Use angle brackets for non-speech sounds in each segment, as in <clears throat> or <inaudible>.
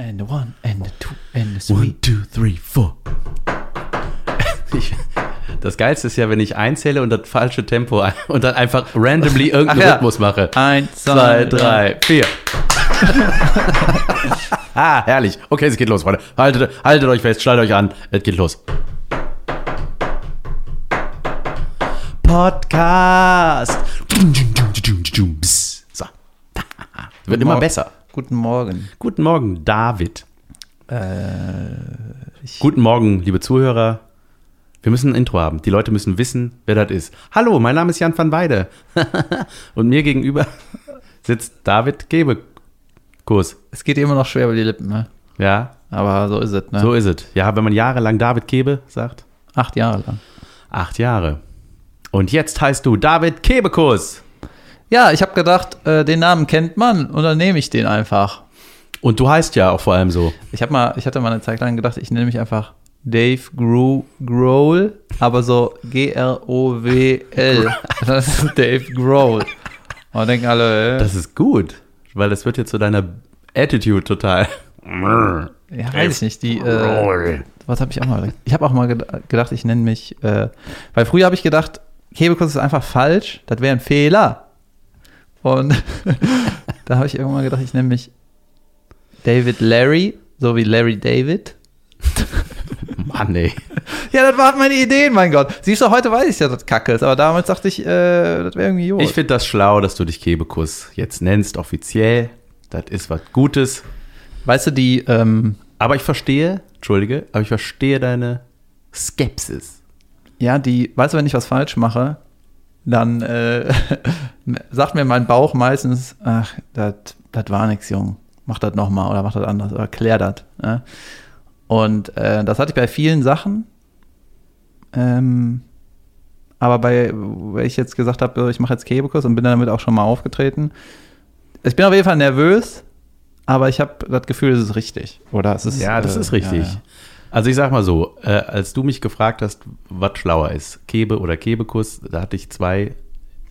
And a one, and a two, and a three. One, two, three, four. <laughs> Ich, das Geilste ist ja, wenn ich einzähle und das falsche Tempo ein- und dann einfach randomly irgendeinen ja. Rhythmus mache. Eins, Zwei, drei, vier. <laughs> ah, herrlich. Okay, es geht los, Freunde. Haltet, haltet euch fest, schnallt euch an. Es geht los. Podcast. So. <laughs> Wird immer besser. Guten Morgen. Guten Morgen, David. Äh, Guten Morgen, liebe Zuhörer. Wir müssen ein Intro haben. Die Leute müssen wissen, wer das ist. Hallo, mein Name ist Jan van Weide. <laughs> Und mir gegenüber <laughs> sitzt David Gebekus. es geht immer noch schwer über die Lippen, ne? Ja, Aber so ist es, ne? so ist es. Ja, wenn man jahrelang David Kebe sagt. Acht Jahre lang. Acht Jahre. Und jetzt heißt du David Kebekus. Ja, ich habe gedacht, äh, den Namen kennt man und dann nehme ich den einfach. Und du heißt ja auch vor allem so. Ich habe mal, ich hatte mal eine Zeit lang gedacht, ich nenne mich einfach Dave Gro Grohl, aber so G-R-O-W-L. <laughs> Das ist Dave Grohl. Und denken alle, äh, Das ist gut, weil das wird jetzt zu deiner Attitude total. ja, weiß ich nicht, die, äh, was habe ich auch mal gedacht? Ich habe auch mal ged- gedacht, ich nenne mich, äh, weil früher habe ich gedacht, Kebekus ist einfach falsch, das wäre ein Fehler. Und <laughs> da habe ich irgendwann gedacht, ich nenne mich David Larry, so wie Larry David. <laughs> Mann, ey. <laughs> Ja, das waren meine Ideen, mein Gott. Siehst du, heute weiß ich ja, dass das Kacke ist, aber damals dachte ich, äh, das wäre irgendwie gut. Ich finde das schlau, dass du dich Kebekus jetzt nennst, offiziell. Das ist was Gutes. weißt du, die, ähm, Aber ich verstehe, entschuldige, aber ich verstehe deine Skepsis. ja, die, weißt du, wenn ich was falsch mache, dann äh, <laughs> sagt mir mein Bauch meistens, ach, das war nix, Jung. Mach das nochmal oder mach das anders oder klär das. Ne? Und äh, das hatte ich bei vielen Sachen. Ähm, aber bei, wenn ich jetzt gesagt habe, ich mache jetzt Kebekus und bin damit auch schon mal aufgetreten. Ich bin auf jeden Fall nervös, aber ich habe das Gefühl, es ist richtig. Oder es ist, Ja, das äh, ist richtig. ja, ja. Also ich sag mal so, äh, als du mich gefragt hast, was schlauer ist, Kebe oder Kebekus, da hatte ich zwei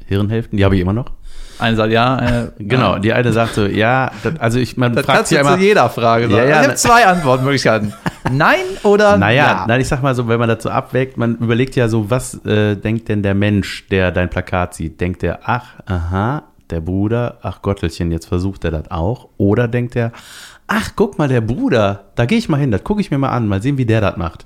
Hirnhälften, die habe ich immer noch. Eine sagt ja, eine, <laughs> Genau, die eine sagt so, ja, das, also ich, man Das fragt kannst sich ja zu jeder Frage sagen. Ja, ja, ich ne- habe zwei Antwortmöglichkeiten. <laughs> Nein oder Naja, ja. nein, ich sag mal so, wenn man das so abwägt, man überlegt ja so, was äh, denkt denn der Mensch, der dein Plakat sieht? Denkt der, ach, aha, der Bruder, ach Gottelchen, jetzt versucht er das auch? Oder denkt er, ach, guck mal, der Bruder, da gehe ich mal hin, das gucke ich mir mal an, mal sehen, wie der das macht.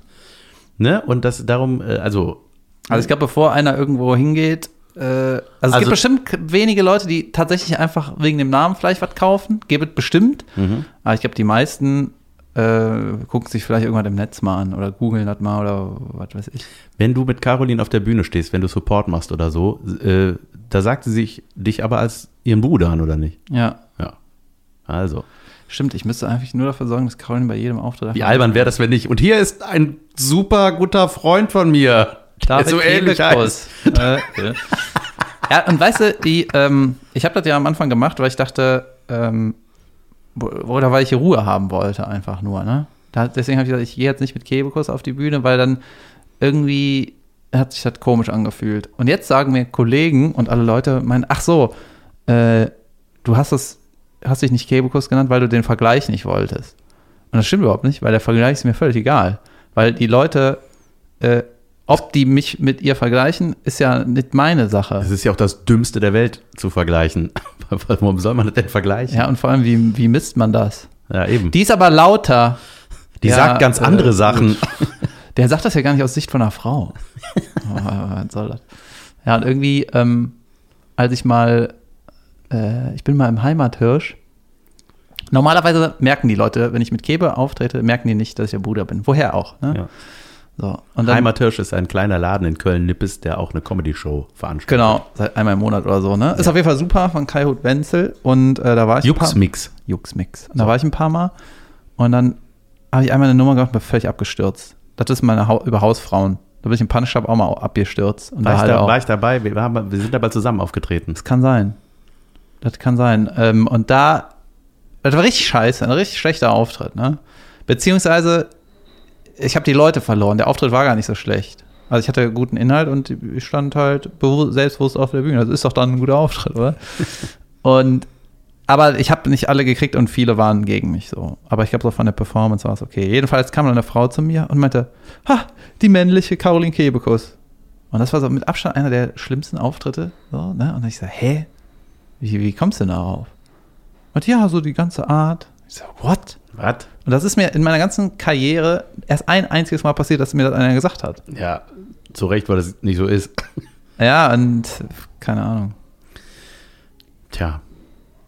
Ne? Und das darum, äh, also, Also ich glaube, bevor einer irgendwo hingeht, äh, also es Also- gibt bestimmt k- wenige Leute, die tatsächlich einfach wegen dem Namen vielleicht was kaufen. Gibt es bestimmt. mhm. Aber ich glaube, die meisten äh, gucken sich vielleicht irgendwann im Netz mal an oder googeln das mal oder was weiß ich. wenn du mit Caroline auf der Bühne stehst, wenn du Support machst oder so, äh, da sagt sie sich dich aber als ihren Bruder an, oder nicht? Ja, Ja. Also. Stimmt. Ich müsste eigentlich nur dafür sorgen, dass Caroline bei jedem Auftritt Wie albern wäre das, wenn nicht? Und hier ist ein super guter Freund von mir. David so ähnlich heißt. Kebekus. äh, ja. und weißt du, die, ähm, ich habe das ja am Anfang gemacht, weil ich dachte, ähm, oder weil ich Ruhe haben wollte, einfach nur, ne? Da, deswegen habe ich gesagt, ich gehe jetzt nicht mit Kebekus auf die Bühne, weil dann irgendwie hat sich das komisch angefühlt. Und jetzt sagen mir Kollegen und alle Leute meinen, ach so, äh, du hast es, hast dich nicht Kebekus genannt, weil du den Vergleich nicht wolltest. Und das stimmt überhaupt nicht, weil der Vergleich ist mir völlig egal. Weil die Leute, äh, ob die mich mit ihr vergleichen, ist ja nicht meine Sache. Es ist ja auch das Dümmste der Welt zu vergleichen. <laughs> Warum soll man das denn vergleichen? Ja, und vor allem, wie, wie misst man das? Ja, eben. Die ist aber lauter. Die Ja, sagt ganz äh, andere Sachen. <laughs> Der sagt das ja gar nicht aus Sicht von einer Frau. <laughs> Oh, was soll das? Ja, und irgendwie, ähm, als ich mal, äh, ich bin mal im Heimathirsch. Normalerweise merken die Leute, wenn ich mit Kebe auftrete, merken die nicht, dass ich der Bruder bin. Woher auch? Ne? Ja. So, und dann, Heimathirsch ist ein kleiner Laden in Köln-Nippes, der auch eine Comedy-Show veranstaltet. Genau, seit einmal im Monat oder so. Ne? Ist auf jeden Fall super von Kai Hut Wenzel. Und äh, da war ich. ein paar- Juxmix. Juxmix. Und da war ich ein paar Mal und dann habe ich einmal eine Nummer gemacht und bin völlig abgestürzt. Das ist meine Hau über Hausfrauen. Da bin ich im Punch-Up auch mal abgestürzt. Und War, da ich halt da, auch. war ich dabei? Wir, haben, wir sind aber zusammen aufgetreten. Das kann sein. Das kann sein. Ähm, und da, das war richtig scheiße, ein richtig schlechter Auftritt, ne? Beziehungsweise, ich habe die Leute verloren. Der Auftritt war gar nicht so schlecht. Also ich hatte guten Inhalt und ich stand halt bewu- selbstbewusst auf der Bühne. Das ist doch dann ein guter Auftritt, oder? <laughs> und Aber ich habe nicht alle gekriegt und viele waren gegen mich so. Aber ich glaube, so von der Performance war es okay. Jedenfalls kam dann eine Frau zu mir und meinte, ha, die männliche Caroline Kebekus. Und das war so mit Abstand einer der schlimmsten Auftritte. So, ne? Und ich so, hä? Wie, wie kommst du denn darauf? Und ja, so die ganze Art. Ich so, what? Was? Und das ist mir in meiner ganzen Karriere erst ein einziges Mal passiert, dass mir das einer gesagt hat. Ja, zu Recht, weil das nicht so ist. <laughs> Ja, und keine Ahnung. Tja,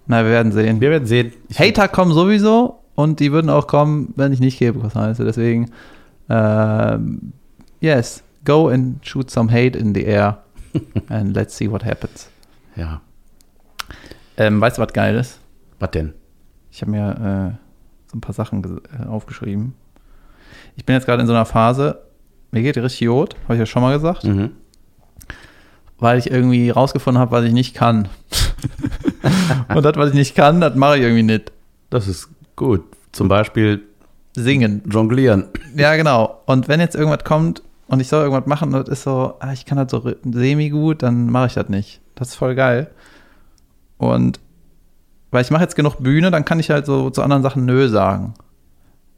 Na, wir werden sehen. wir werden sehen. Ich- Hater kommen sowieso und die würden auch kommen, wenn ich nicht Kebekus heiße. Deswegen, ähm, yes, go and shoot some hate in the air <laughs> and let's see what happens. Ja, Ähm, weißt du, was geil ist? was denn? Ich habe mir äh, so ein paar Sachen äh, aufgeschrieben. Ich bin jetzt gerade in so einer Phase, mir geht richtig Jod, habe ich ja schon mal gesagt, Mhm. weil ich irgendwie rausgefunden habe, was ich nicht kann. <laughs> und das, was ich nicht kann, das mache ich irgendwie nicht. Das ist gut. Zum Beispiel Singen. jonglieren. Ja, genau. Und wenn jetzt irgendwas kommt und ich soll irgendwas machen und das ist so, ah, ich kann das so ri- semi-gut, dann mache ich das nicht. Das ist voll geil. Und weil ich mache jetzt genug Bühne, dann kann ich halt so zu anderen Sachen Nö sagen.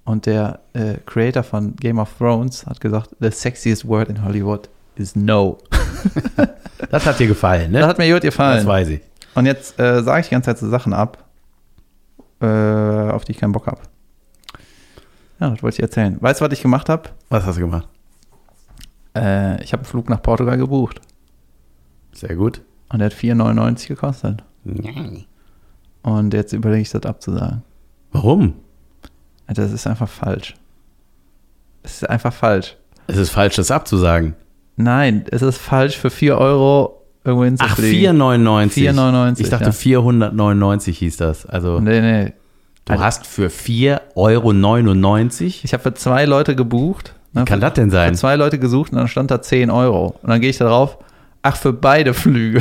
Und der äh, Creator von Game of Thrones hat gesagt, the sexiest word in Hollywood is no. <laughs> Das hat dir gefallen, ne? Das hat mir gut das gefallen. weiß ich. Und jetzt äh, sage ich die ganze Zeit so Sachen ab, äh, auf die ich keinen Bock habe. Ja, das wollte ich erzählen. Weißt du, was ich gemacht habe? Was hast du gemacht? Äh, ich habe einen Flug nach Portugal gebucht. Sehr gut. Und der hat 4,99 gekostet. Und jetzt überlege ich das abzusagen. Warum? Also Das ist einfach falsch. Es ist einfach falsch. Es ist falsch, das abzusagen. Nein, es ist falsch für 4 Euro irgendwo Ach, hinzufliegen. 4,99. 4,99, Ich dachte, ja. 499 hieß das. Also, Nee, nee. du hast für 4,99 Euro. Ich habe für zwei Leute gebucht. Ne, Wie kann für, das denn sein? Für zwei Leute gesucht und dann stand da 10 Euro. Und dann gehe ich da drauf, ach, für beide Flüge.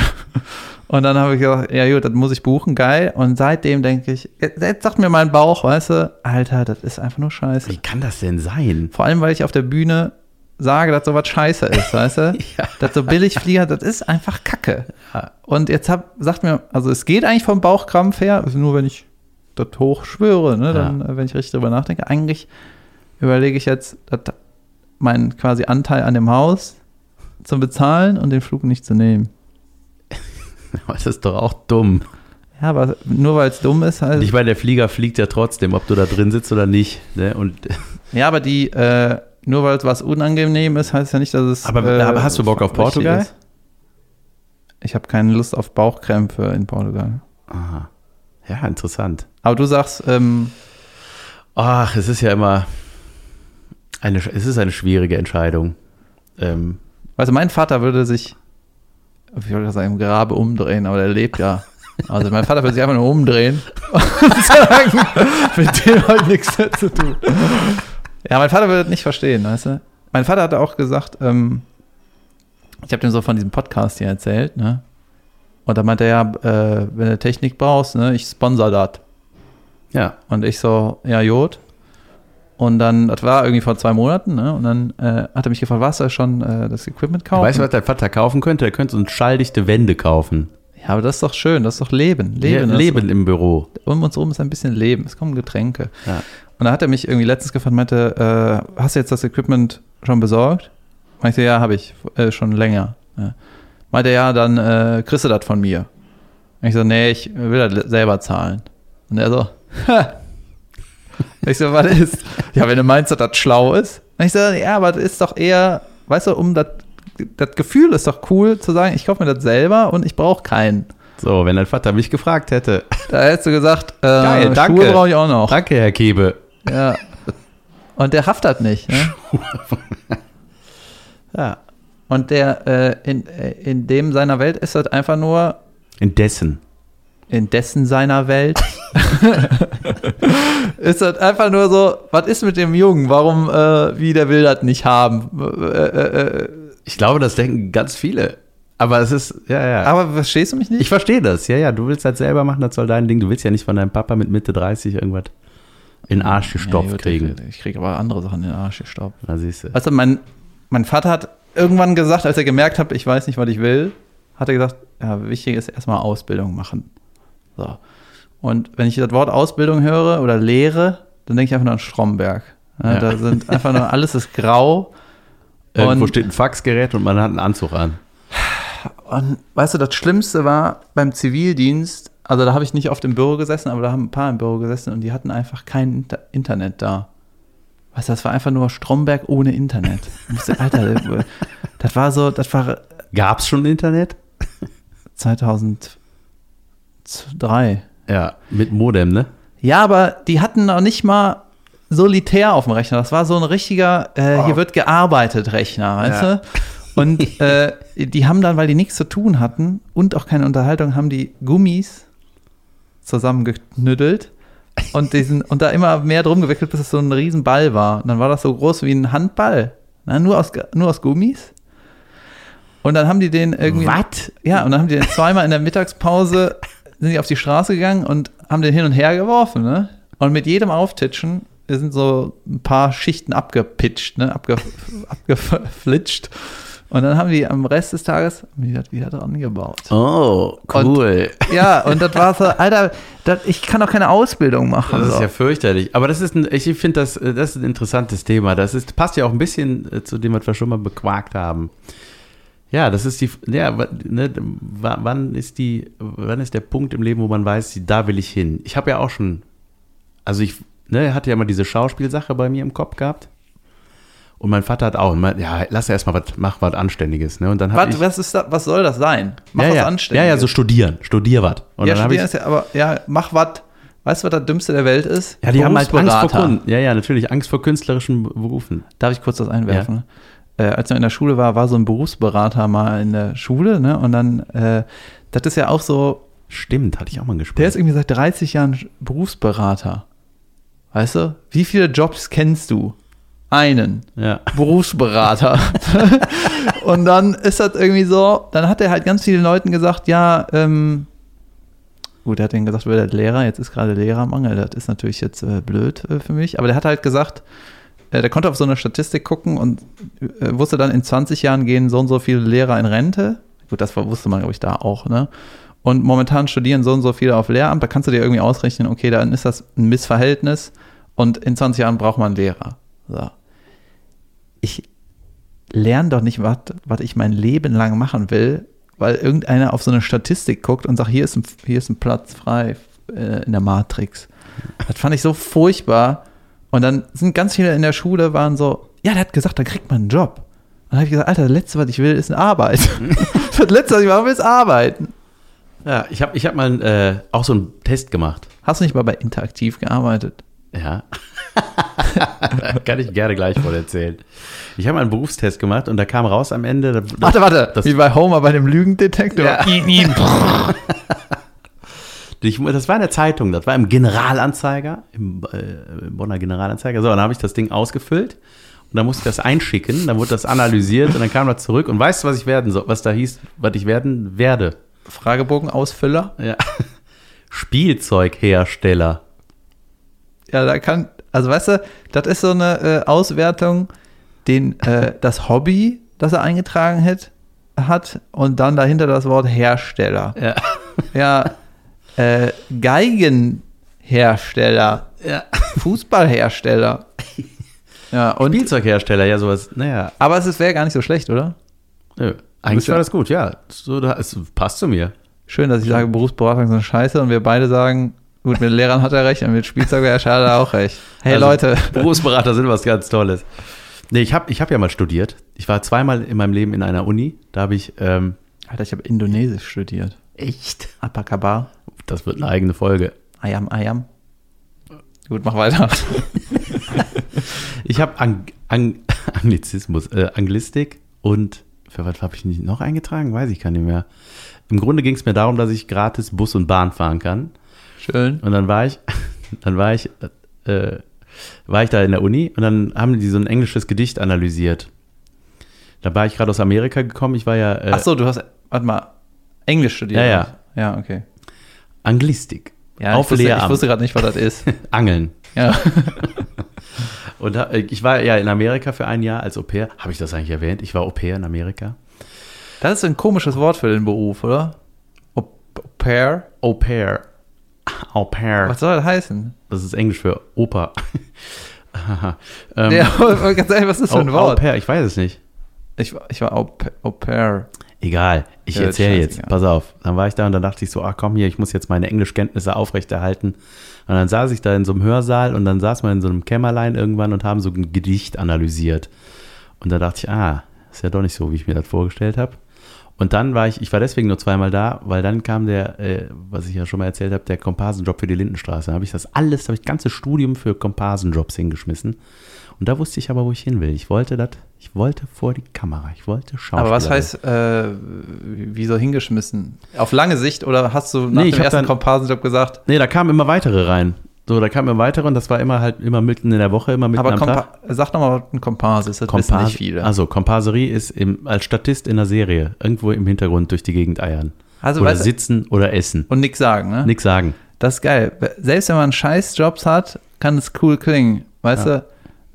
Und dann habe ich gesagt, ja gut, das muss ich buchen, geil. Und seitdem denke ich, jetzt sagt mir mein Bauch, weißt du, Alter, das ist einfach nur scheiße. Wie kann das denn sein? Vor allem, weil ich auf der Bühne sage, dass sowas scheiße ist, weißt du? <laughs> Ja. Dass so Billigflieger, das ist einfach Kacke. Ja. Und jetzt hab, sagt mir, also es geht eigentlich vom Bauchkrampf her, also nur wenn ich das hochschwöre, ne, dann, äh, wenn ich richtig drüber nachdenke, eigentlich überlege ich jetzt, dass meinen quasi Anteil an dem Haus zu bezahlen und den Flug nicht zu nehmen. <laughs> Das ist doch auch dumm. Ja, aber nur weil es dumm ist, halt. Ich meine, der Flieger fliegt ja trotzdem, ob du da drin sitzt oder nicht. Ne? Und, <laughs> Ja, aber die, äh, nur weil es was unangenehm ist, heißt ja nicht, dass es. Aber- äh, aber hast du Bock auf Portugal? ist. Ich habe keine Lust auf Bauchkrämpfe in Portugal. aha. Ja, interessant. Aber du sagst, ähm, Ach, es ist ja immer eine, es ist eine schwierige Entscheidung. Ähm, also mein Vater würde sich, ich wollte sagen, im Grabe umdrehen, aber der lebt ja. Also mein Vater würde sich einfach nur umdrehen <laughs> und sagen, mit dem hat nichts mehr zu tun. Ja, mein Vater würde das nicht verstehen, weißt du? Mein Vater hatte auch gesagt, ähm, ich habe dem so von diesem Podcast hier erzählt, ne? Und da meinte er, ja, äh, wenn du Technik brauchst, ne, ich sponsor das. ja, Und ich so, ja, Jod. Und dann, das war irgendwie vor zwei Monaten, ne? Und dann äh, hat er mich gefragt, was er schon äh, das Equipment kaufen? weißt du, was dein Vater kaufen könnte? Er könnte uns schalldichte Wände kaufen. Ja, aber das ist doch schön, das ist doch Leben. Ja, Leben, das- Leben im Büro. Um uns rum ist ein bisschen Leben, es kommen Getränke. Ja. Und da hat er mich irgendwie letztens gefragt, meinte, äh, hast du jetzt das Equipment schon besorgt? Meinte, ja, habe ich, äh, schon länger. Ja. Meinte, ja, dann äh, kriegst du das von mir. Und ich so, nee, ich will das selber zahlen. Und er so, <laughs> ha. <laughs> Ich so, was ist? Ja, wenn du meinst, dass das schlau ist. Und ich so, ja, aber das ist doch eher, weißt du, um das, das Gefühl ist doch cool zu sagen, ich kaufe mir das selber und ich brauche keinen. So, wenn dein Vater mich gefragt hätte. <laughs> Da hättest du gesagt, äh, Geil, danke. Schuhe brauche ich auch noch. Danke, Herr Kebe. Ja. Und der haftet nicht. Ne? <laughs> ja. Und der, äh, in, äh, in dem seiner Welt ist das einfach nur, In dessen. In dessen seiner Welt, <laughs> ist das einfach nur so, was ist mit dem Jungen? Warum, äh, wie der will das nicht haben? Äh, äh, äh, Ich glaube, das denken ganz viele. Aber es ist, ja, ja. aber verstehst du mich nicht? ich verstehe das. Ja, ja, du willst das selber machen, das soll dein Ding. Du willst ja nicht von deinem Papa mit Mitte 30 irgendwas in den Arsch gestopft gut, kriegen. Ich, ich kriege aber andere Sachen in den Arsch gestopft. Da siehst du. Also mein, mein Vater hat irgendwann gesagt, als er gemerkt hat, ich weiß nicht, was ich will, hat er gesagt, ja, wichtig ist erstmal Ausbildung machen. So. Und wenn ich das Wort Ausbildung höre oder Lehre, dann denke ich einfach nur an Stromberg. Ja, Ja. Da sind einfach nur, alles ist grau. <laughs> Irgendwo Und- steht ein Faxgerät und man hat einen Anzug an. Und weißt du, das Schlimmste war beim Zivildienst, also da habe ich nicht oft im Büro gesessen, aber da haben ein paar im Büro gesessen und die hatten einfach kein Inter Internet da. Weißt du, das war einfach nur Stromberg ohne Internet. <laughs> Musste, Alter, das war so, das war Gab es schon Internet? <laughs> 2003. Ja, mit Modem, ne? Ja, aber die hatten noch nicht mal solitär auf dem Rechner. Das war so ein richtiger, äh, hier wird gearbeitet Rechner, weißt Ja. du? Und <laughs> äh, die haben dann, weil die nichts zu tun hatten und auch keine Unterhaltung, haben die Gummis zusammengeknüttelt und, diesen, und da immer mehr drum gewickelt, bis es so ein Riesenball war. Und dann war das so groß wie ein Handball. Na, nur, aus, nur aus Gummis. Und dann haben die den irgendwie. Was? Ja, und dann haben die den zweimal in der Mittagspause sind die auf die Straße gegangen und haben den hin und her geworfen, ne? Und mit jedem Auftitschen sind so ein paar Schichten abgepitcht, ne? Abge, <laughs> abgeflitscht. Und dann haben die am Rest des Tages das wieder dran gebaut. Oh, cool. Ja, und das war so, Alter, das, ich kann doch keine Ausbildung machen. Das ist so. ja fürchterlich. Aber das ist ein, ich finde das, das ist ein interessantes Thema. Das ist, passt ja auch ein bisschen äh, zu dem, was wir schon mal bequakt haben. Ja, das ist die, ja, ne, wa- wann ist die, wann ist der Punkt im Leben, wo man weiß, da will ich hin? Ich habe ja auch schon, also ich, ne, hatte ja mal diese Schauspielsache bei mir im Kopf gehabt. Und mein Vater hat auch, immer, ja, lass erst mal was, mach was Anständiges, ne? Und dann was, ich, was, ist da, was soll das sein? Mach ja, was ja, Anständiges. ja, ja, so studieren, studier was. Und ja, dann habe ich, studieren ist ja, aber ja, mach was. Weißt du, was das Dümmste der Welt ist? ja, die haben halt Angst vor. Kunden. Ja, ja, natürlich, Angst vor künstlerischen Berufen. Darf ich kurz das einwerfen? Äh, als man in der Schule war, war so ein Berufsberater mal in der Schule, ne? Und dann, äh, das ist ja auch so, Stimmt, hatte ich auch mal Gespräch. der ist irgendwie seit 30 Jahren Berufsberater. Weißt du? Wie viele Jobs kennst du? Einen. ja. Berufsberater. <laughs> und dann ist das irgendwie so, dann hat er halt ganz vielen Leuten gesagt, ja, ähm, gut, er hat denen gesagt, wer der Lehrer, jetzt ist gerade Lehrermangel, das ist natürlich jetzt äh, blöd äh, für mich, aber der hat halt gesagt, äh, der konnte auf so eine Statistik gucken und äh, wusste dann, in 20 Jahren gehen so und so viele Lehrer in Rente. Gut, das wusste man, glaube ich, da auch, ne? Und momentan studieren so und so viele auf Lehramt, da kannst du dir irgendwie ausrechnen, okay, dann ist das ein Missverhältnis und in 20 Jahren braucht man Lehrer. So ich lerne doch nicht, was was ich mein Leben lang machen will, weil irgendeiner auf so eine Statistik guckt und sagt, hier ist ein, hier ist ein Platz frei äh, in der Matrix. Das fand ich so furchtbar. Und dann sind ganz viele in der Schule, waren so, ja, der hat gesagt, da kriegt man einen Job. Und dann habe ich gesagt, Alter, das Letzte, was ich will, ist eine Arbeit. <laughs> das Letzte, was ich machen will, ist arbeiten. Ja, ich habe ich hab mal äh, auch so einen Test gemacht. Hast du nicht mal bei Interaktiv gearbeitet? Ja. <laughs> Kann ich gerne gleich voll erzählen. Ich habe mal einen Berufstest gemacht und da kam raus am Ende. da- Warte, warte, Das- wie bei Homer bei dem Lügendetektor. Ja. <laughs> Ich, das war in der Zeitung, das war im Generalanzeiger, im, äh, im Bonner Generalanzeiger. So, dann habe ich das Ding ausgefüllt und dann musste ich das einschicken, dann wurde das analysiert und dann kam das zurück. Und weißt du, was ich werden soll, was da hieß, was ich werden werde? Fragebogenausfüller. Ja. <laughs> Spielzeughersteller. Ja, da kann, also weißt du, das ist so eine äh, Auswertung, den, äh, das Hobby, das er eingetragen hat, hat und dann dahinter das Wort Hersteller. Ja. Ja, äh, Geigenhersteller, ja. Fußballhersteller. <laughs> Ja, und, Spielzeughersteller, ja, sowas, naja. aber es wäre gar nicht so schlecht, oder? Nö. Eigentlich war das gut, ja. So, da, es passt zu mir. Schön, dass ich sage, Berufsberatung ist eine Scheiße und wir beide sagen, gut, mit Lehrern hat er recht und mit Spielzeughersteller hat er auch recht. Hey Also, Leute, Berufsberater sind was ganz Tolles. Nee, ich habe ich hab ja mal studiert. Ich war zweimal in meinem Leben in einer Uni. Da habe ich, ähm, Alter, ich habe Indonesisch studiert. echt? Apakabar. Das wird eine eigene Folge. Ayam, Ayam. Gut, mach weiter. <laughs> Ich habe Ang Ang Anglizismus, äh, Anglistik und für was habe ich nicht noch eingetragen? Weiß ich gar nicht mehr. Im Grunde ging es mir darum, dass ich gratis Bus und Bahn fahren kann. Schön. Und dann war ich, <laughs> dann war ich, äh, war ich da in der Uni und dann haben die so ein englisches Gedicht analysiert. Da war ich gerade aus Amerika gekommen. Ich war ja äh, Ach so, du hast, warte mal, Englisch studiert. Ja, ja. Ja, okay. Anglistik. Ja, auf ich wusste, ich wusste gerade nicht, was das ist. <laughs> Angeln. Ja. <laughs> Und da, äh, ich war ja in Amerika für ein Jahr als Au pair. Habe ich das eigentlich erwähnt? Ich war Au pair in Amerika. Das ist ein komisches Wort für den Beruf, oder? Au, pair? Au pair. Au pair. Was soll das heißen? Das ist Englisch für Opa. <laughs> ähm, Ja, ganz ehrlich, was ist das für ein Au, Au Wort? pair, ich weiß es nicht. Ich, war- ich war Au pair. Egal, ich Ja, erzähle jetzt. Pass auf. Dann war ich da und dann dachte ich so, ach komm hier, ich muss jetzt meine Englischkenntnisse aufrechterhalten. Und dann saß ich da in so einem Hörsaal und dann saß man in so einem Kämmerlein irgendwann und haben so ein Gedicht analysiert. Und da dachte ich, ah, ist ja doch nicht so, wie ich mir das vorgestellt habe. Und dann war ich, ich war deswegen nur zweimal da, weil dann kam der, äh, was ich ja schon mal erzählt habe, der Komparsenjob für die Lindenstraße. Da habe ich das alles, da habe ich das ganze Studium für Komparsenjobs hingeschmissen. Und da wusste ich aber, wo ich hin will. Ich wollte das, ich wollte vor die Kamera, ich wollte schauen. Aber was heißt, äh, wieso hingeschmissen? Auf lange Sicht oder hast du nach Nee, ich dem ersten Komparsenjob gesagt, Nee, da kamen immer weitere rein. So, da kamen immer weitere und das war immer halt immer mitten in der Woche, immer mitten aber am Tag. Kompa sag doch mal, was ein Komparse ist, das wissen nicht viele. Also Komparserie ist im, als Statist in der Serie irgendwo im Hintergrund durch die Gegend eiern. Also, oder sitzen oder essen. Und nix sagen, ne? Nix sagen. Das ist geil. Selbst wenn man Scheißjobs hat, kann es cool klingen. Weißt du?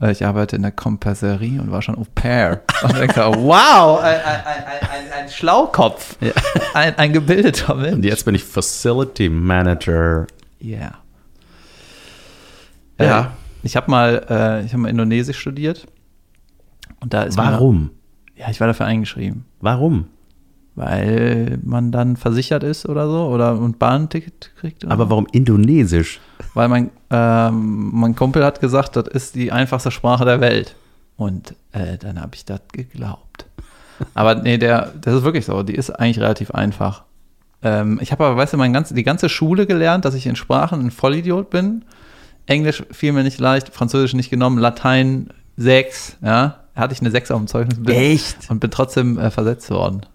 Äh, Ich arbeite in der Komparserie und war schon au pair. Und denke, wow, ein, ein, ein, ein, Schlaukopf. Ein, ein gebildeter Und Mensch. jetzt bin ich Facility Manager. Yeah. Ja. Äh, ich habe mal, äh, ich habe mal Indonesisch studiert. Und da ist mir- Warum? ja, ich war dafür eingeschrieben. Warum? Weil man dann versichert ist oder so oder ein Bahnticket kriegt. Oder Aber warum Indonesisch? Weil mein, ähm, mein Kumpel hat gesagt, das ist die einfachste Sprache der Welt. Und äh, dann habe ich das geglaubt. Aber nee, der, das ist wirklich so. Die ist eigentlich relativ einfach. Ähm, ich habe aber, weißt du, mein ganze, die ganze Schule gelernt, dass ich in Sprachen ein Vollidiot bin. Englisch fiel mir nicht leicht, Französisch nicht genommen, Latein 6, ja. Hatte ich eine 6 auf dem Zeugnis. Bin, Echt? Und bin trotzdem äh, versetzt worden.